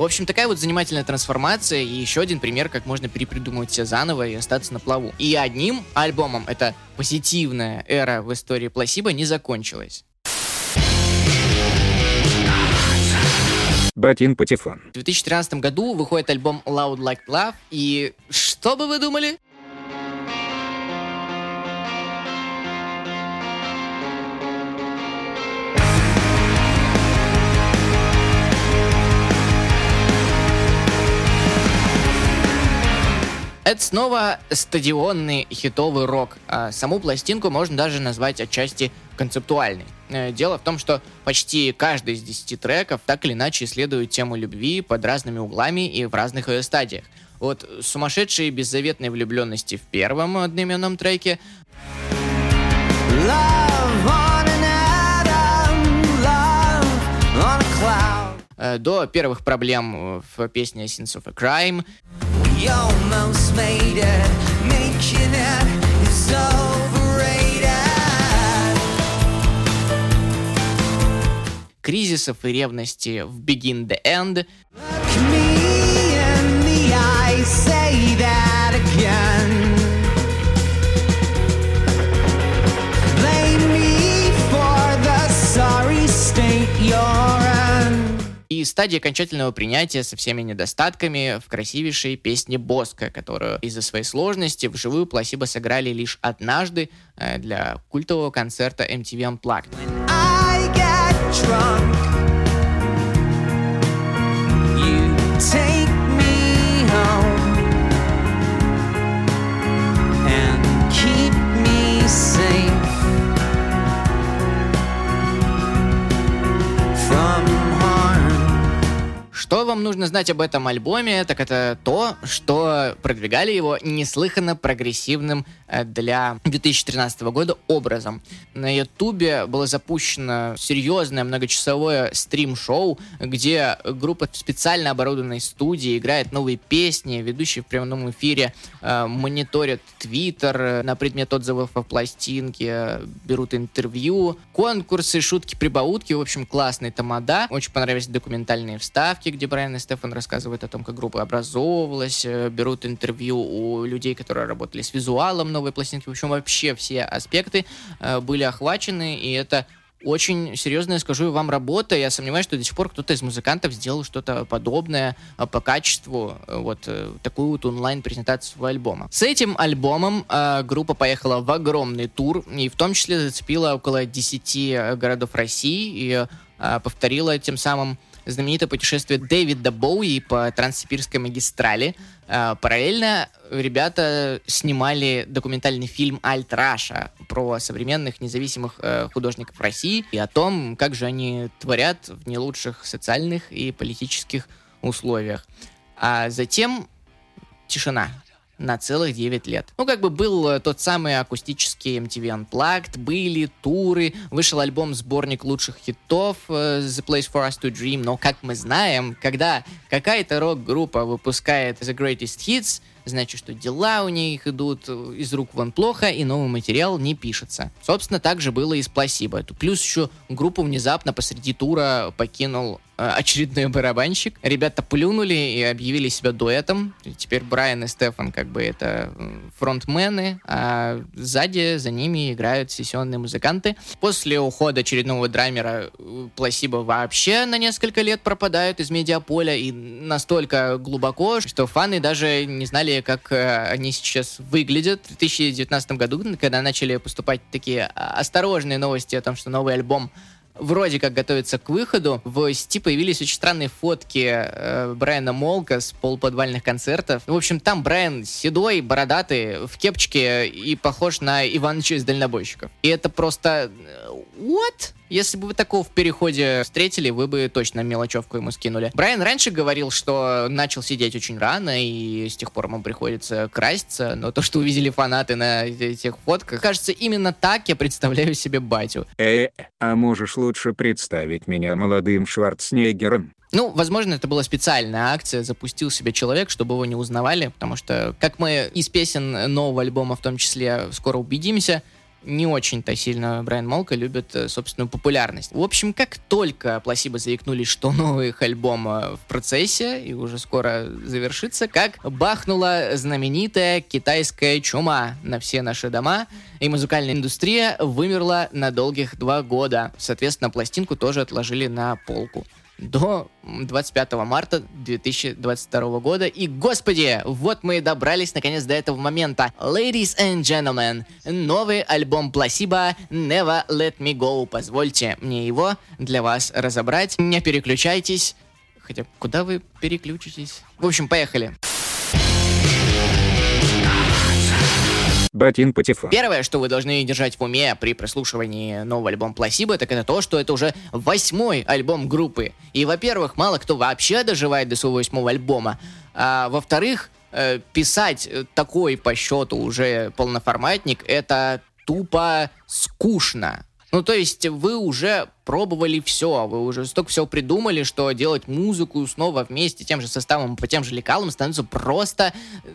В общем, такая вот занимательная трансформация и еще один пример, как можно перепридумывать все заново и остаться на плаву. И одним альбомом эта позитивная эра в истории Пласиба не закончилась. Батин Патефон. В 2013 году выходит альбом Loud Like Love, и что бы вы думали? Это снова стадионный хитовый рок. А саму пластинку можно даже назвать отчасти концептуальной. Э, Дело в том, что почти каждый из 10 треков так или иначе исследует тему любви под разными углами и в разных ее стадиях. От сумасшедшей беззаветной влюбленности в первом одноименном треке Love on an atom, love on a cloud. э, до первых проблем в песне Sins of a Crime, Кризисов и ревности в Begin the End, Look me in the eye, in. и стадия окончательного принятия со всеми недостатками в красивейшей песне Боска, которую из-за своей сложности вживую Пласибо сыграли лишь однажды э, для культового концерта MTV Unplugged. I get drunk. Что вам нужно знать об этом альбоме, так это то, что продвигали его неслыханно прогрессивным э, для 2013 года образом. На Ютубе было запущено серьезное многочасовое стрим-шоу, где группа в специально оборудованной студии играет новые песни, ведущие в прямом эфире э, мониторят твиттер э, на предмет отзывов о пластинке, э, берут интервью, конкурсы, шутки, прибаутки, в общем, классный тамада. Очень понравились документальные вставки, где Брайан и Стефан рассказывают о том, как группа образовывалась, э, берут интервью у людей, которые работали с визуалом новой пластинки. В общем, вообще все аспекты э, были охвачены, и это очень серьезная, скажу вам, работа. Я сомневаюсь, что до сих пор кто-то из музыкантов сделал что-то подобное а, по качеству, э, вот э, такую вот онлайн-презентацию альбома. С этим альбомом э, группа поехала в огромный тур, и в том числе зацепила около 10 городов России и э, повторила тем самым знаменитое путешествие Дэвида Боуи по Транссибирской магистрали. А, Параллельно ребята снимали документальный фильм «Альт Раша» про современных независимых э, художников России и о том, как же они творят в не лучших социальных и политических условиях. А затем тишина на целых 9 лет. Ну, как бы был э, тот самый акустический MTV Unplugged, были туры, вышел альбом-сборник лучших хитов э, The Place for Us to Dream, но, как мы знаем, когда какая-то рок-группа выпускает The Greatest Hits, значит, что дела у них идут э, из рук вон плохо, и новый материал не пишется. Собственно, так же было и с Пласибо. Плюс еще группу внезапно посреди тура покинул очередной барабанщик. Ребята плюнули и объявили себя дуэтом. Теперь Брайан и Стефан как бы это э, фронтмены, а сзади за ними играют сессионные музыканты. После ухода очередного драмера э, Пласибо вообще на несколько лет пропадают из медиаполя и настолько глубоко, что фаны даже не знали, как э, они сейчас выглядят. В 2019 году, когда начали поступать такие а, осторожные новости о том, что новый альбом вроде как готовится к выходу, в сети появились очень странные фотки э, Брайана Молка с полуподвальных концертов. В общем, там Брайан седой, бородатый, в кепчике и похож на Иваныча из дальнобойщиков. И это просто... What? Если бы вы такого в переходе встретили, вы бы точно мелочевку ему скинули. Брайан раньше говорил, что начал сидеть очень рано, и с тех пор ему приходится краситься, но то, что увидели фанаты на этих фотках, кажется, именно так я представляю себе батю. Э, а можешь лучше представить меня молодым Шварценеггером? Ну, возможно, это была специальная акция, запустил себе человек, чтобы его не узнавали, потому что, как мы из песен нового альбома в том числе скоро убедимся, не очень-то сильно Брайан Молка любит э, собственную популярность. В общем, как только Пласибо заикнулись, что новый их альбом э, в процессе и уже скоро завершится, как бахнула знаменитая китайская чума на все наши дома, и музыкальная индустрия вымерла на долгих два года. Соответственно, пластинку тоже отложили на полку до 25 марта 2022 года. И, господи, вот мы и добрались наконец до этого момента. Ladies and gentlemen, новый альбом Placebo Never Let Me Go. Позвольте мне его для вас разобрать. Не переключайтесь. Хотя, куда вы переключитесь? В общем, поехали. Батин Патефон. Первое, что вы должны держать в уме при прослушивании нового альбома Placebo, так это то, что это уже восьмой альбом группы. И, во-первых, мало кто вообще доживает до своего восьмого альбома. А во-вторых, э, писать э, такой по счету уже полноформатник, это тупо скучно. Ну, то есть вы уже пробовали все, вы уже столько всего придумали, что делать музыку снова вместе тем же составом, по тем же лекалам становится просто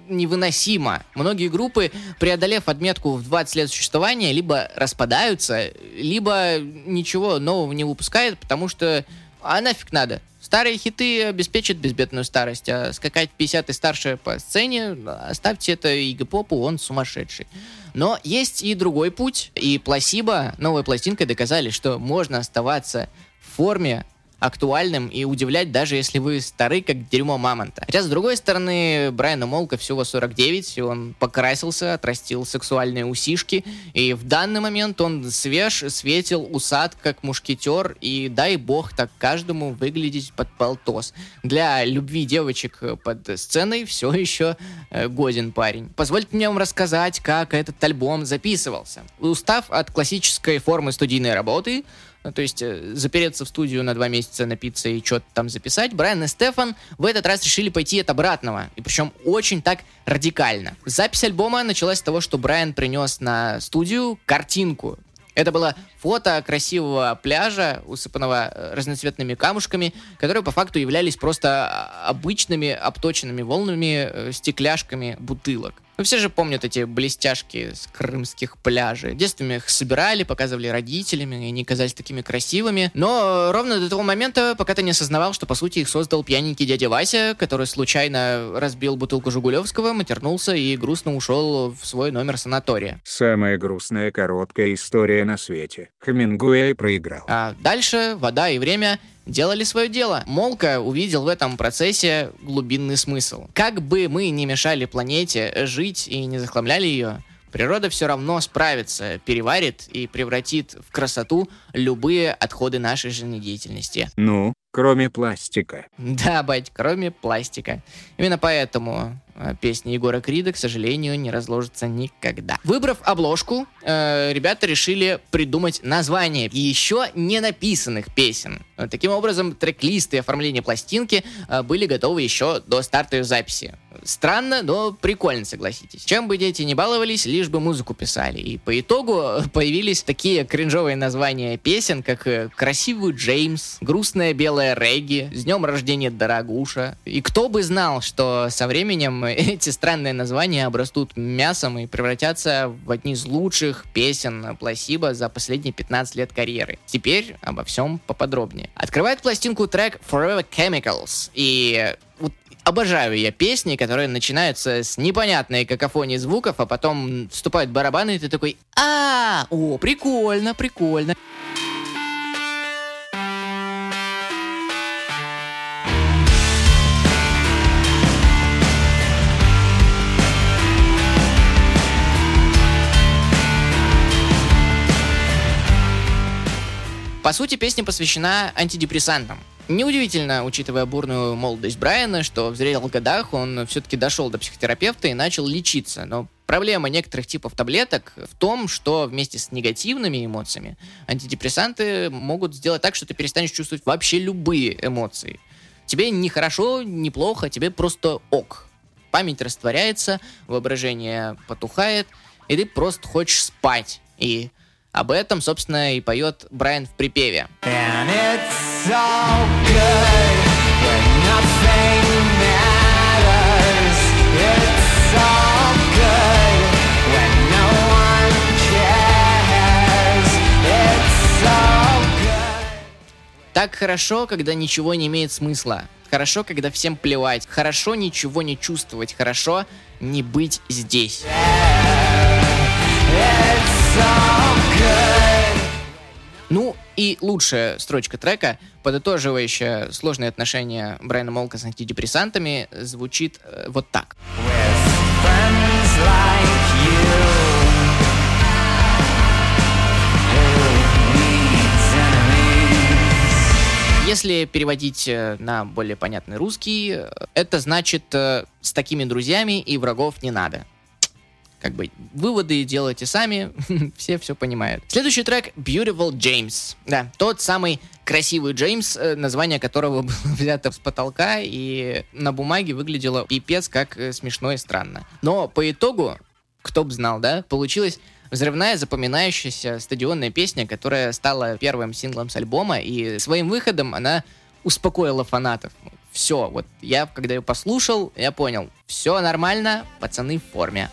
невыносимо. Многие группы, преодолев отметку в 20 лет существования, либо распадаются, либо ничего нового не выпускают, потому что а нафиг надо. Старые хиты обеспечат безбедную старость, а скакать 50 и старше по сцене, оставьте это Иго Попу, он сумасшедший. Но есть и другой путь, и Пласибо новой пластинкой доказали, что можно оставаться в форме, актуальным и удивлять, даже если вы стары, как дерьмо мамонта. Хотя, с другой стороны, Брайану Молка всего 49, и он покрасился, отрастил сексуальные усишки, и в данный момент он свеж, светил, усад, как мушкетер, и дай бог так каждому выглядеть под полтос. Для любви девочек под сценой все еще э, годен парень. Позвольте мне вам рассказать, как этот альбом записывался. Устав от классической формы студийной работы, ну, то есть э, запереться в студию на два месяца, напиться и что-то там записать, Брайан и Стефан в этот раз решили пойти от обратного. И причем очень так радикально. Запись альбома началась с того, что Брайан принес на студию картинку. Это было фото красивого пляжа, усыпанного э, разноцветными камушками, которые по факту являлись просто а, обычными обточенными волнами, э, стекляшками бутылок. Ну, все же помнят эти блестяшки с крымских пляжей. В детстве мы их собирали, показывали родителям, и они казались такими красивыми. Но ровно до того момента, пока ты не осознавал, что, по сути, их создал пьяненький дядя Вася, который случайно разбил бутылку Жигулевского, матернулся и грустно ушел в свой номер санатория. Самая грустная короткая история на свете. Хемингуэй проиграл. А дальше вода и время делали свое дело. Молка увидел в этом процессе глубинный смысл. Как бы мы ни мешали планете жить и не захламляли ее, природа все равно справится, переварит и превратит в красоту любые отходы нашей жизнедеятельности. Ну, кроме пластика. Да, бать, кроме пластика. Именно поэтому э, песня Егора Крида, к сожалению, не разложится никогда. Выбрав обложку, э, ребята решили придумать название еще не написанных песен. Таким образом, трек-листы и оформление пластинки э, были готовы еще до старта ее записи. Странно, но прикольно, согласитесь. Чем бы дети не баловались, лишь бы музыку писали. И по итогу э, появились такие кринжовые названия песен, как э, «Красивый Джеймс», «Грустная белая регги», «С днем рождения, дорогуша». И кто бы знал, что со временем эти странные названия обрастут мясом и превратятся в одни из лучших песен Пласиба за последние 15 лет карьеры. Теперь обо всем поподробнее. Открывает пластинку трек Forever Chemicals. И вот Обожаю я песни, которые начинаются с непонятной какофонии звуков, а потом вступают барабаны, и ты такой а о, прикольно, прикольно. По сути, песня посвящена антидепрессантам. Неудивительно, учитывая бурную молодость Брайана, что в зрелых годах он все-таки дошел до психотерапевта и начал лечиться. Но проблема некоторых типов таблеток в том, что вместе с негативными эмоциями антидепрессанты могут сделать так, что ты перестанешь чувствовать вообще любые эмоции. Тебе не хорошо, не плохо, тебе просто ок. Память растворяется, воображение потухает, и ты просто хочешь спать. И об этом, собственно, и поет Брайан в припеве. And it's so good when nothing matters. It's so good when no one cares. It's so good. Так хорошо, когда ничего не имеет смысла. Хорошо, когда всем плевать. Хорошо ничего не чувствовать. Хорошо не быть здесь. Good. Ну и лучшая строчка трека, подытоживающая сложные отношения Брайана Молка с антидепрессантами, звучит э, вот так. Если переводить э, на более понятный русский, э, это значит э, «с такими друзьями и врагов не надо». Как бы выводы делайте сами, все все понимают. Следующий трек Beautiful James. Да, тот самый красивый Джеймс, э, название которого было взято с потолка и на бумаге выглядело пипец как э, смешно и странно. Но по итогу, кто бы знал, да, получилась взрывная, запоминающаяся стадионная песня, которая стала первым синглом с альбома, и своим выходом она успокоила фанатов. Все, вот я, когда ее послушал, я понял, все нормально, пацаны в форме.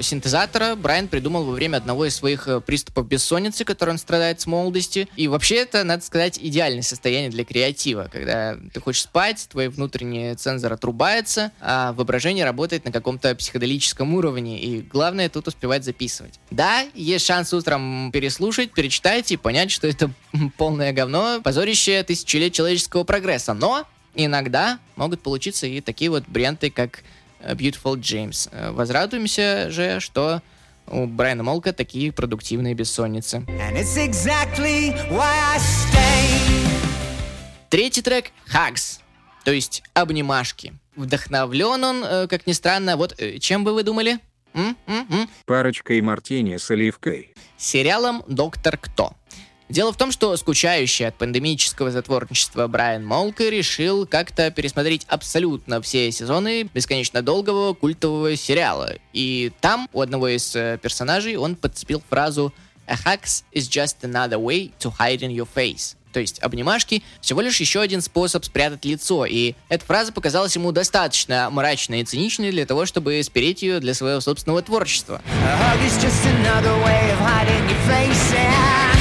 Синтезатора Брайан придумал во время одного из своих э, приступов бессонницы, который он страдает с молодости. И вообще это, надо сказать, идеальное состояние для креатива, когда ты хочешь спать, твой внутренний цензор отрубается, а воображение работает на каком-то психоделическом уровне, и главное тут успевать записывать. Да, есть шанс утром переслушать, перечитать и понять, что это полное говно, позорище тысячи лет человеческого прогресса, но иногда могут получиться и такие вот варианты, как Beautiful James. Э, Возрадуемся же, что у Брайана Молка такие продуктивные бессонницы. And it's exactly why I stay. Третий трек Hugs, то есть обнимашки. Вдохновлен он, э, как ни странно, вот э, чем бы вы думали? М? М? М? Парочкой мартини с оливкой. Сериалом «Доктор Кто». Дело в том, что скучающий от пандемического затворничества Брайан Молка решил как-то пересмотреть абсолютно все сезоны бесконечно долгого культового сериала. И там у одного из э, персонажей он подцепил фразу «A hacks is just another way to hide in your face». То есть обнимашки всего лишь еще один способ спрятать лицо, и эта фраза показалась ему достаточно мрачной и циничной для того, чтобы спереть ее для своего собственного творчества. A hug is just another way of hiding your face. And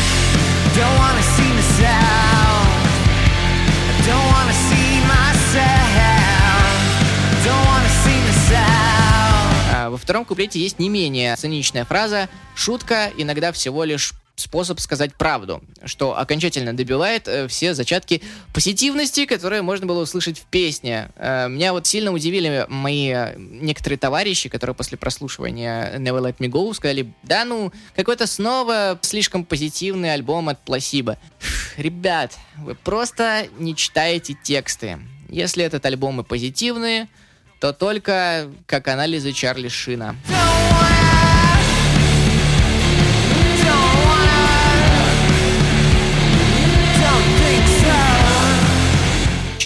во втором куплете есть не менее циничная фраза. «Шутка иногда всего лишь способ сказать правду», что окончательно добивает э, все зачатки позитивности, которые можно было услышать в песне. Э, меня вот сильно удивили мои э, некоторые товарищи, которые после прослушивания Never Let Me Go сказали, да ну, какой-то снова слишком позитивный альбом от Пласиба. Ребят, вы просто не читаете тексты. Если этот альбом и позитивные, то только как анализы Чарли Шина. Don't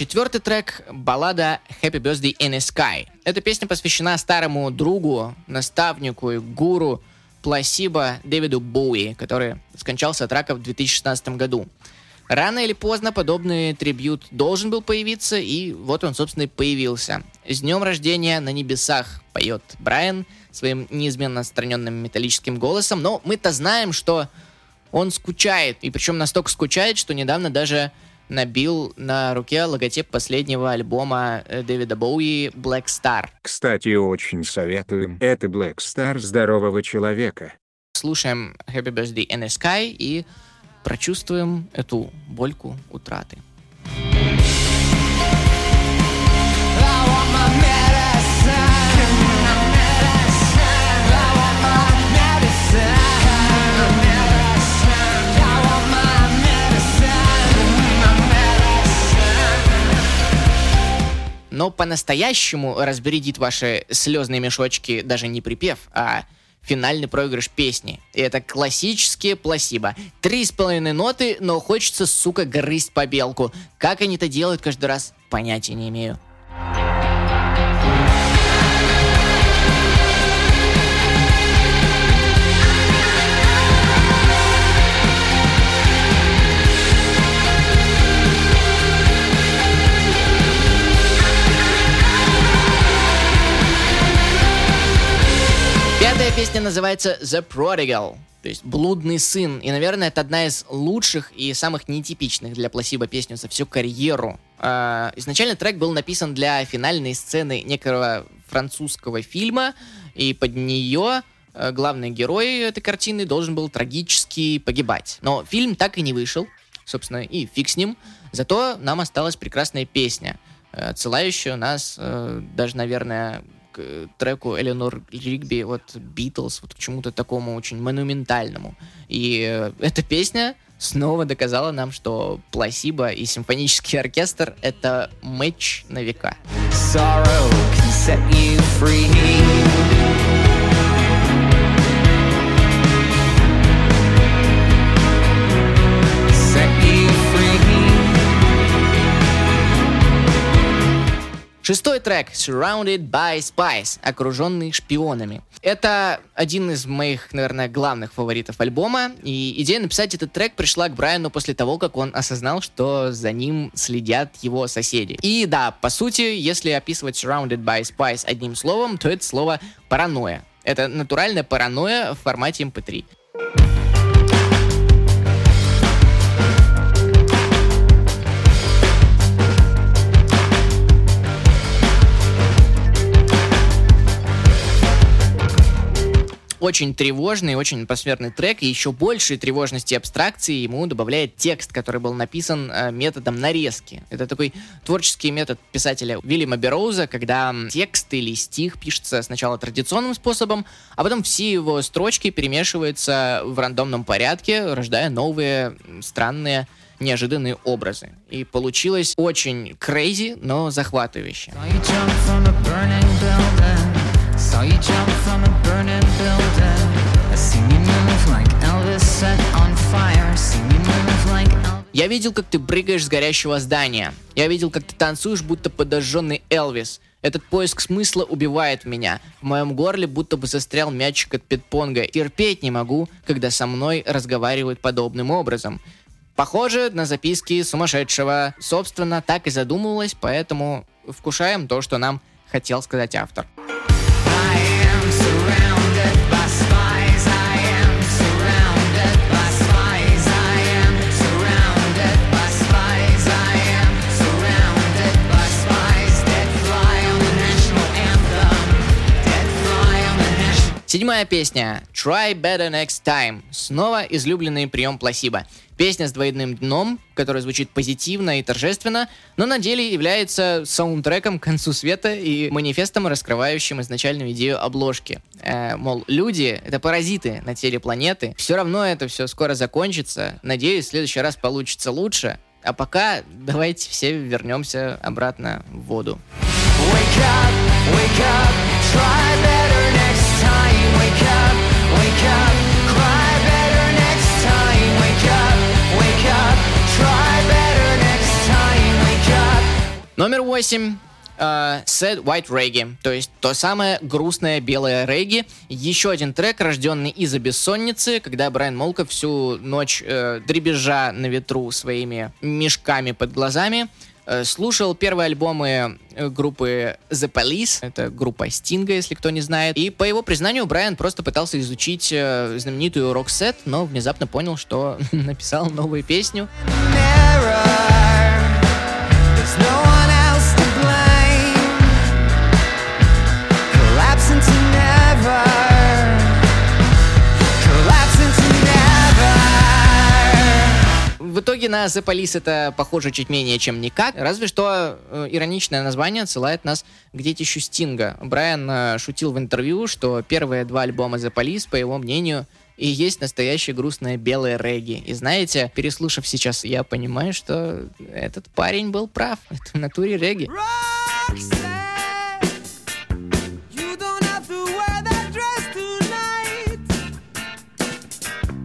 Четвертый трек — баллада Happy Birthday in the Sky. Эта песня посвящена старому другу, наставнику и гуру Пласиба Дэвиду Боуи, который скончался от рака в 2016 году. Рано или поздно подобный трибют должен был появиться, и вот он, собственно, и появился. «С днем рождения на небесах» поет Брайан своим неизменно отстраненным металлическим голосом, но мы-то знаем, что он скучает, и причем настолько скучает, что недавно даже набил на руке логотип последнего альбома э, Дэвида Боуи Black Star. Кстати, очень советуем. Это Black Star здорового человека. Слушаем Happy Birthday in the Sky и прочувствуем эту больку утраты. I want my medicine. Но по-настоящему разбередит ваши слезные мешочки даже не припев, а финальный проигрыш песни. И это классические пласибо. Три с половиной ноты, но хочется, сука, грызть по белку. Как они это делают каждый раз, понятия не имею. Песня называется The Prodigal, то есть «Блудный сын». И, наверное, это одна из лучших и самых нетипичных для Пласиба песню за всю карьеру. А, изначально трек был написан для финальной сцены некого французского фильма, и под нее э, главный герой этой картины должен был трагически погибать. Но фильм так и не вышел, собственно, и фиг с ним. Зато нам осталась прекрасная песня, э, отсылающая нас э, даже, наверное, к э, треку Эленор Ригби от Битлз, вот к чему-то такому очень монументальному. И э, эта песня снова доказала нам, что Пласиба и симфонический оркестр — это матч на века. Sorrow can set you free. Шестой трек Surrounded by Spies, окруженный шпионами. Это один из моих, наверное, главных фаворитов альбома. И идея написать этот трек пришла к Брайану после того, как он осознал, что за ним следят его соседи. И да, по сути, если описывать Surrounded by Spies одним словом, то это слово паранойя. Это натуральная паранойя в формате MP3. Очень тревожный, очень атмосферный трек, и еще больше тревожности и абстракции ему добавляет текст, который был написан э, методом нарезки. Это такой творческий метод писателя Уильяма Бероуза, когда текст или стих пишется сначала традиционным способом, а потом все его строчки перемешиваются в рандомном порядке, рождая новые странные неожиданные образы. И получилось очень крейзи, но захватывающе. Saw Я видел, как ты прыгаешь с горящего здания. Я видел, как ты танцуешь, будто подожженный Элвис. Этот поиск смысла убивает меня. В моем горле будто бы застрял мячик от пинг-понга. Терпеть не могу, когда со мной разговаривают подобным образом. Похоже на записки сумасшедшего. Собственно, так и задумывалось, поэтому вкушаем то, что нам хотел сказать автор. Седьмая песня Try Better Next Time. Снова излюбленный прием пласиба. Песня с двойным дном, которая звучит позитивно и торжественно, но на деле является саундтреком к концу света и манифестом, раскрывающим изначальную идею обложки. Э, мол, люди — это паразиты на теле планеты. Все равно это все скоро закончится. Надеюсь, в следующий раз получится лучше. А пока давайте все вернемся обратно в воду. Wake up, wake up, try better Номер восемь. э, Sad White Reggae, то есть то самое грустное белое регги. Еще один трек, рожденный из-за бессонницы, когда Брайан Молка всю ночь э, дребезжа на ветру своими мешками под глазами, э, слушал первые альбомы э, группы The Police, это группа Стинга, если кто не знает. И по его признанию, Брайан просто пытался изучить знаменитую рок-сет, но внезапно понял, что написал новую песню. Mirror, В итоге на The Police это похоже чуть менее, чем никак. Разве что э, ироничное название отсылает нас к детищу Стинга. Брайан э, шутил в интервью, что первые два альбома The Police, по его мнению, и есть настоящее грустное белое регги. И знаете, переслушав сейчас, я понимаю, что этот парень был прав. Это в натуре регги.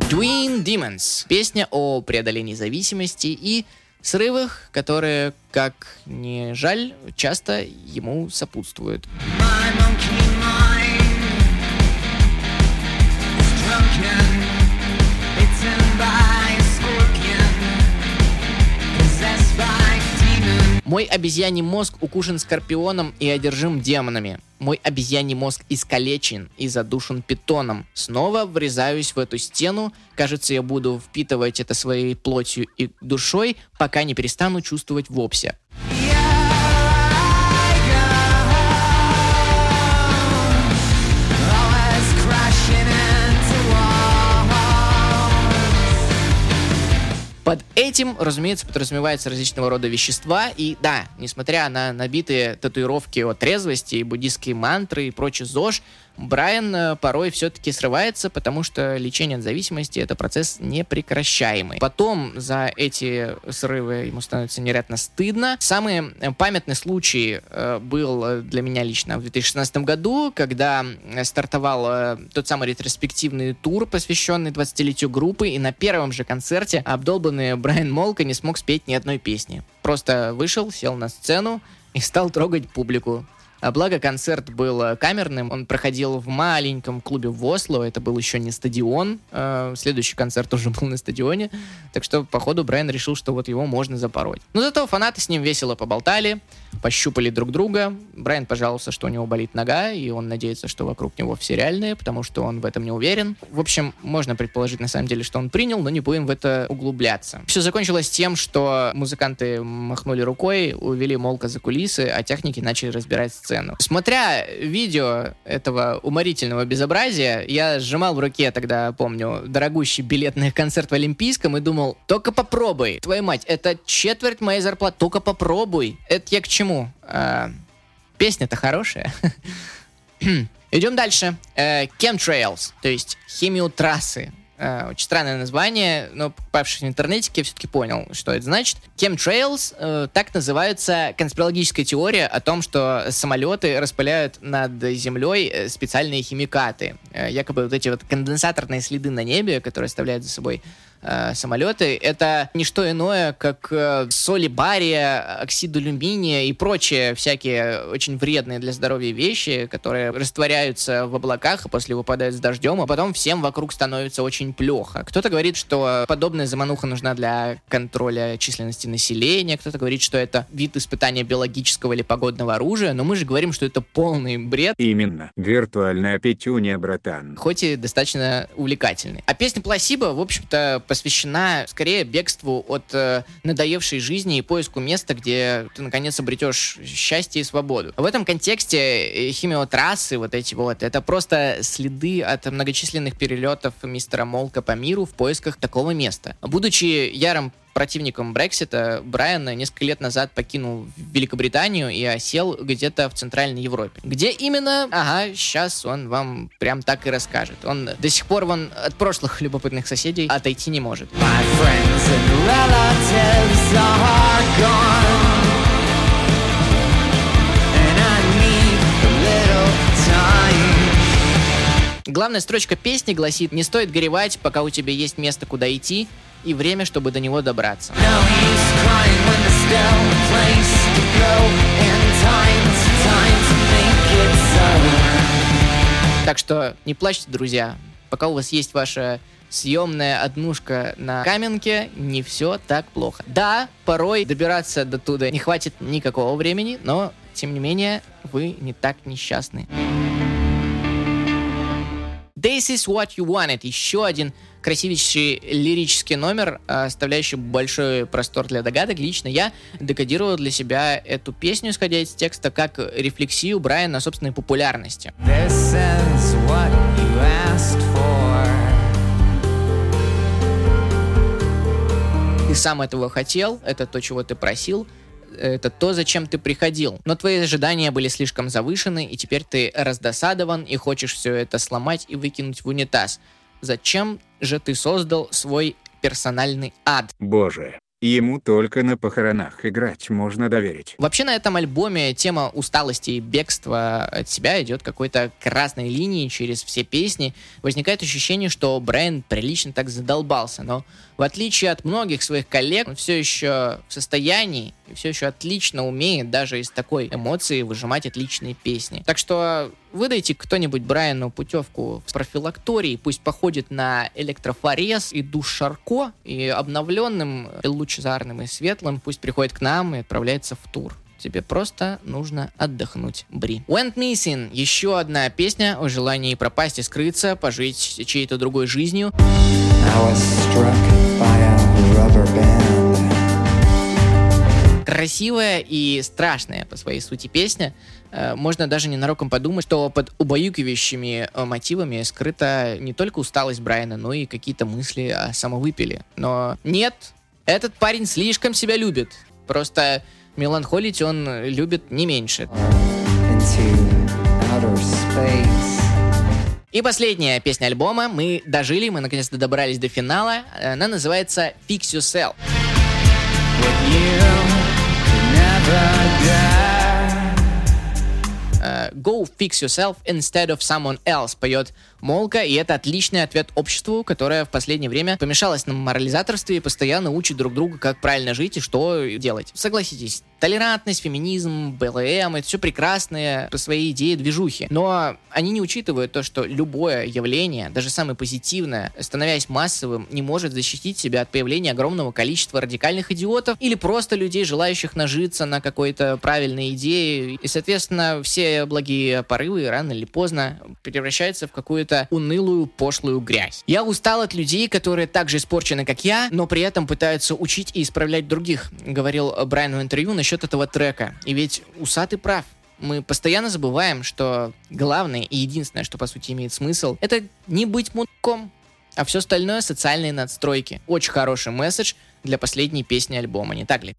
Twin Demons. Песня о преодолении зависимости и срывах, которые, как не жаль, часто ему сопутствуют. Мой обезьяний мозг укушен скорпионом и одержим демонами. Мой обезьяний мозг искалечен и задушен питоном. Снова врезаюсь в эту стену. Кажется, я буду впитывать это своей плотью и душой, пока не перестану чувствовать вовсе. Под этим, разумеется, подразумеваются различного рода вещества. И да, несмотря на набитые татуировки о трезвости и буддийские мантры и прочий ЗОЖ, Брайан э, порой все-таки срывается, потому что лечение от зависимости это процесс непрекращаемый. Потом за эти срывы ему становится невероятно стыдно. Самый э, памятный случай э, был для меня лично в 2016 году, когда стартовал тот самый ретроспективный тур, посвященный 20-летию группы, и на первом же концерте обдолбанный Брайан Молка не смог спеть ни одной песни. Просто вышел, сел на сцену и стал трогать публику. А благо концерт был э, камерным, он проходил в маленьком клубе в Осло, это был еще не стадион, э, следующий концерт уже был на стадионе, так что, походу, Брайан решил, что вот его можно запороть. Но зато фанаты с ним весело поболтали, пощупали друг друга, Брайан пожаловался, что у него болит нога, и он надеется, что вокруг него все реальные, потому что он в этом не уверен. В общем, можно предположить, на самом деле, что он принял, но не будем в это углубляться. Все закончилось тем, что музыканты махнули рукой, увели Молка за кулисы, а техники начали разбирать сцену. Смотря видео этого уморительного безобразия, я сжимал в руке тогда, помню, дорогущий билет на концерт в Олимпийском и думал, только попробуй, твою мать, это четверть моей зарплаты, только попробуй. Это я к чему? А, песня-то хорошая. Идем дальше. Э, Chemtrails, то есть химиотрассы. Э, Очень странное название, но покупавшись в интернете, я все-таки понял, что это значит. Chemtrails э, так называется конспирологическая теория о том, что самолеты распыляют над землей э, специальные химикаты. Э, Якобы вот эти вот конденсаторные следы на небе, которые оставляют за собой э, самолеты, это не что иное, как э, соли бария, оксид алюминия и прочие всякие очень вредные для здоровья вещи, которые растворяются в облаках и после выпадают с дождем, а потом всем вокруг становится очень плохо. Кто-то говорит, что подобная замануха нужна для контроля численности населения, кто-то говорит, что это вид испытания биологического или погодного оружия, но мы же говорим, что это полный бред, Именно. Виртуальная пятюня, братан. хоть и достаточно увлекательный. А песня «Пласибо», в общем-то, посвящена скорее бегству от э, надоевшей жизни и поиску места, где ты, наконец, обретешь счастье и свободу. В этом контексте э, химиотрассы, вот эти вот, это просто следы от многочисленных перелетов мистера Молка по миру в поисках такого места. Будучи ярым противником Брексита, Брайан несколько лет назад покинул Великобританию и осел где-то в Центральной Европе. Где именно? Ага, сейчас он вам прям так и расскажет. Он до сих пор вон от прошлых любопытных соседей отойти не может. Главная строчка песни гласит «Не стоит горевать, пока у тебя есть место, куда идти, и время, чтобы до него добраться». Так что не плачьте, друзья. Пока у вас есть ваша съемная однушка на Каменке, не все так плохо. Да, порой добираться до туда не хватит никакого времени, но, тем не менее, вы не так несчастны. This is what you wanted. Еще один красивейший лирический номер, а, оставляющий большой простор для догадок. Лично я декодировал для себя эту песню, исходя из текста, как рефлексию Брайана на собственной популярности. This is what you asked for. Ты сам этого хотел, это то, чего ты просил, это то, зачем ты приходил. Но твои ожидания были слишком завышены, и теперь ты раздосадован и хочешь все это сломать и выкинуть в унитаз. Зачем же ты создал свой персональный ад? Боже. Ему только на похоронах играть можно доверить. Вообще на этом альбоме тема усталости и бегства от себя идет какой-то красной линией через все песни. Возникает ощущение, что Брайан прилично так задолбался, но в отличие от многих своих коллег, он все еще в состоянии и все еще отлично умеет даже из такой эмоции выжимать отличные песни. Так что выдайте кто-нибудь Брайану путевку в профилакторий, пусть походит на электрофорез и душ Шарко, и обновленным, и лучезарным, и светлым пусть приходит к нам и отправляется в тур. Тебе просто нужно отдохнуть, Бри. Went Missing. Еще одна песня о желании пропасть и скрыться, пожить чьей-то другой жизнью. Красивая и страшная по своей сути песня. Э, Можно даже ненароком подумать, что под убаюкивающими э, мотивами скрыта не только усталость Брайана, но и какие-то мысли о самовыпиле. Но нет, этот парень слишком себя любит. Просто меланхолить он любит не меньше. И последняя песня альбома. Мы дожили, мы наконец-то добрались до финала. Она называется Fix Yourself. What you never э, go fix yourself instead of someone else. But Молка, и это отличный ответ обществу, которое в последнее время помешалось на морализаторстве и постоянно учит друг друга, как правильно жить и что делать. Согласитесь, толерантность, феминизм, БЛМ, это все прекрасные по своей идее движухи, но они не учитывают то, что любое явление, даже самое позитивное, становясь массовым, не может защитить себя от появления огромного количества радикальных идиотов или просто людей, желающих нажиться на какой-то правильной идее. И, соответственно, все благие порывы рано или поздно превращаются в какую-то унылую, пошлую грязь. Я устал от людей, которые так же испорчены, как я, но при этом пытаются учить и исправлять других, говорил Брайан в интервью насчет этого трека. И ведь усатый прав. Мы постоянно забываем, что главное и единственное, что по сути имеет смысл, это не быть мудком, а все остальное социальные надстройки. Очень хороший месседж для последней песни альбома, не так ли?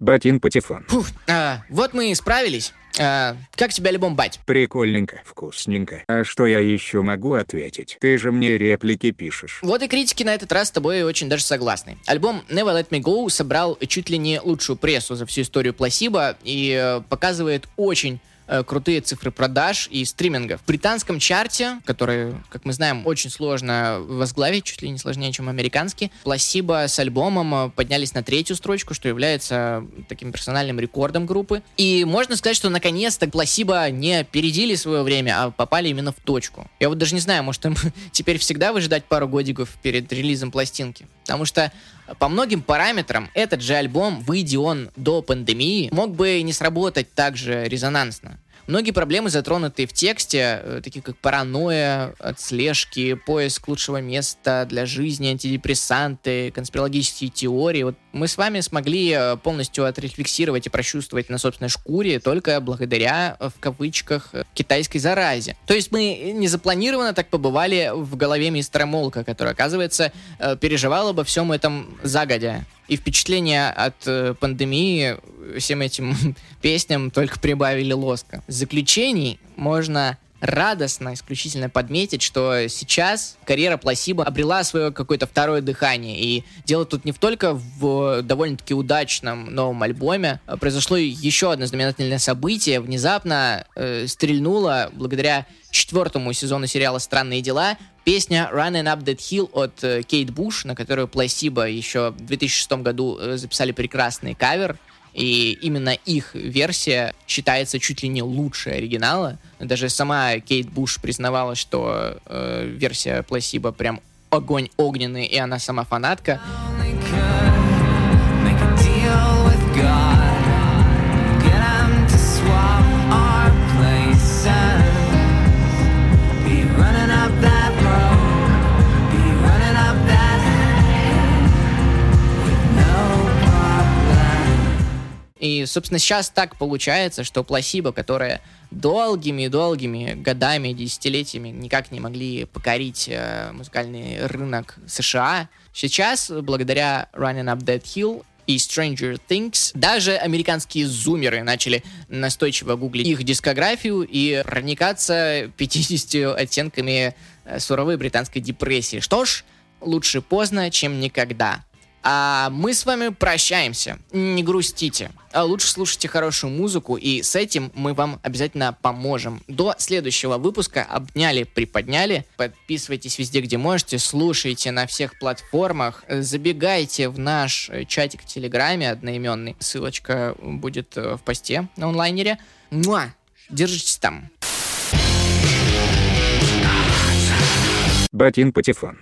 Батин Патефон. Фух, а, вот мы и справились. А, как тебе альбом, бать? Прикольненько, вкусненько. А что я еще могу ответить? Ты же мне реплики пишешь. Вот и критики на этот раз с тобой очень даже согласны. Альбом Never Let Me Go собрал чуть ли не лучшую прессу за всю историю Пласиба и э, показывает очень э, крутые цифры продаж и стримингов. В британском чарте, который, как мы знаем, очень сложно возглавить, чуть ли не сложнее, чем американский, Пласиба с альбомом э, поднялись на третью строчку, что является таким персональным рекордом группы. И можно сказать, что наконец-то Пласиба не опередили свое время, а попали именно в точку. Я вот даже не знаю, может им теперь всегда выжидать пару годиков перед релизом пластинки. Потому что по многим параметрам этот же альбом, выйдя он до пандемии, мог бы не сработать так же резонансно. Многие проблемы, затронутые в тексте, э, такие как паранойя, отслежки, поиск лучшего места для жизни, антидепрессанты, конспирологические теории, вот мы с вами смогли э, полностью отрефлексировать и прочувствовать на собственной шкуре только благодаря, э, в кавычках, китайской заразе. То есть мы незапланированно так побывали в голове мистера Молка, который, оказывается, э, переживал обо всем этом загодя. И впечатления от пандемии всем этим песням только прибавили лоска. В заключении можно радостно исключительно подметить, что сейчас карьера Пласиба обрела свое какое-то второе дыхание. И дело тут не только в довольно-таки удачном новом альбоме. Произошло еще одно знаменательное событие. Внезапно э, стрельнуло благодаря четвертому сезону сериала «Странные дела» песня Running Up That Hill от э, Кейт Буш, на которую Пласиба еще в 2006 году э, записали прекрасный кавер. И именно их версия считается чуть ли не лучше оригинала. Даже сама Кейт Буш признавала, что э, версия Пласиба прям огонь огненный, и она сама фанатка. only И, собственно, сейчас так получается, что Пласиба, которая долгими-долгими годами, десятилетиями никак не могли покорить э, музыкальный рынок США, сейчас, благодаря Running Up That Hill и Stranger Things, даже американские зумеры начали настойчиво гуглить их дискографию и проникаться 50 оттенками э, суровой британской депрессии. Что ж, лучше поздно, чем никогда. А мы с вами прощаемся. Не грустите. А лучше слушайте хорошую музыку, и с этим мы вам обязательно поможем. До следующего выпуска обняли, приподняли. Подписывайтесь везде, где можете, слушайте на всех платформах, забегайте в наш э, чатик в Телеграме одноименный. Ссылочка будет э, в посте на онлайнере. Муа! Держитесь там. Батин Патефон.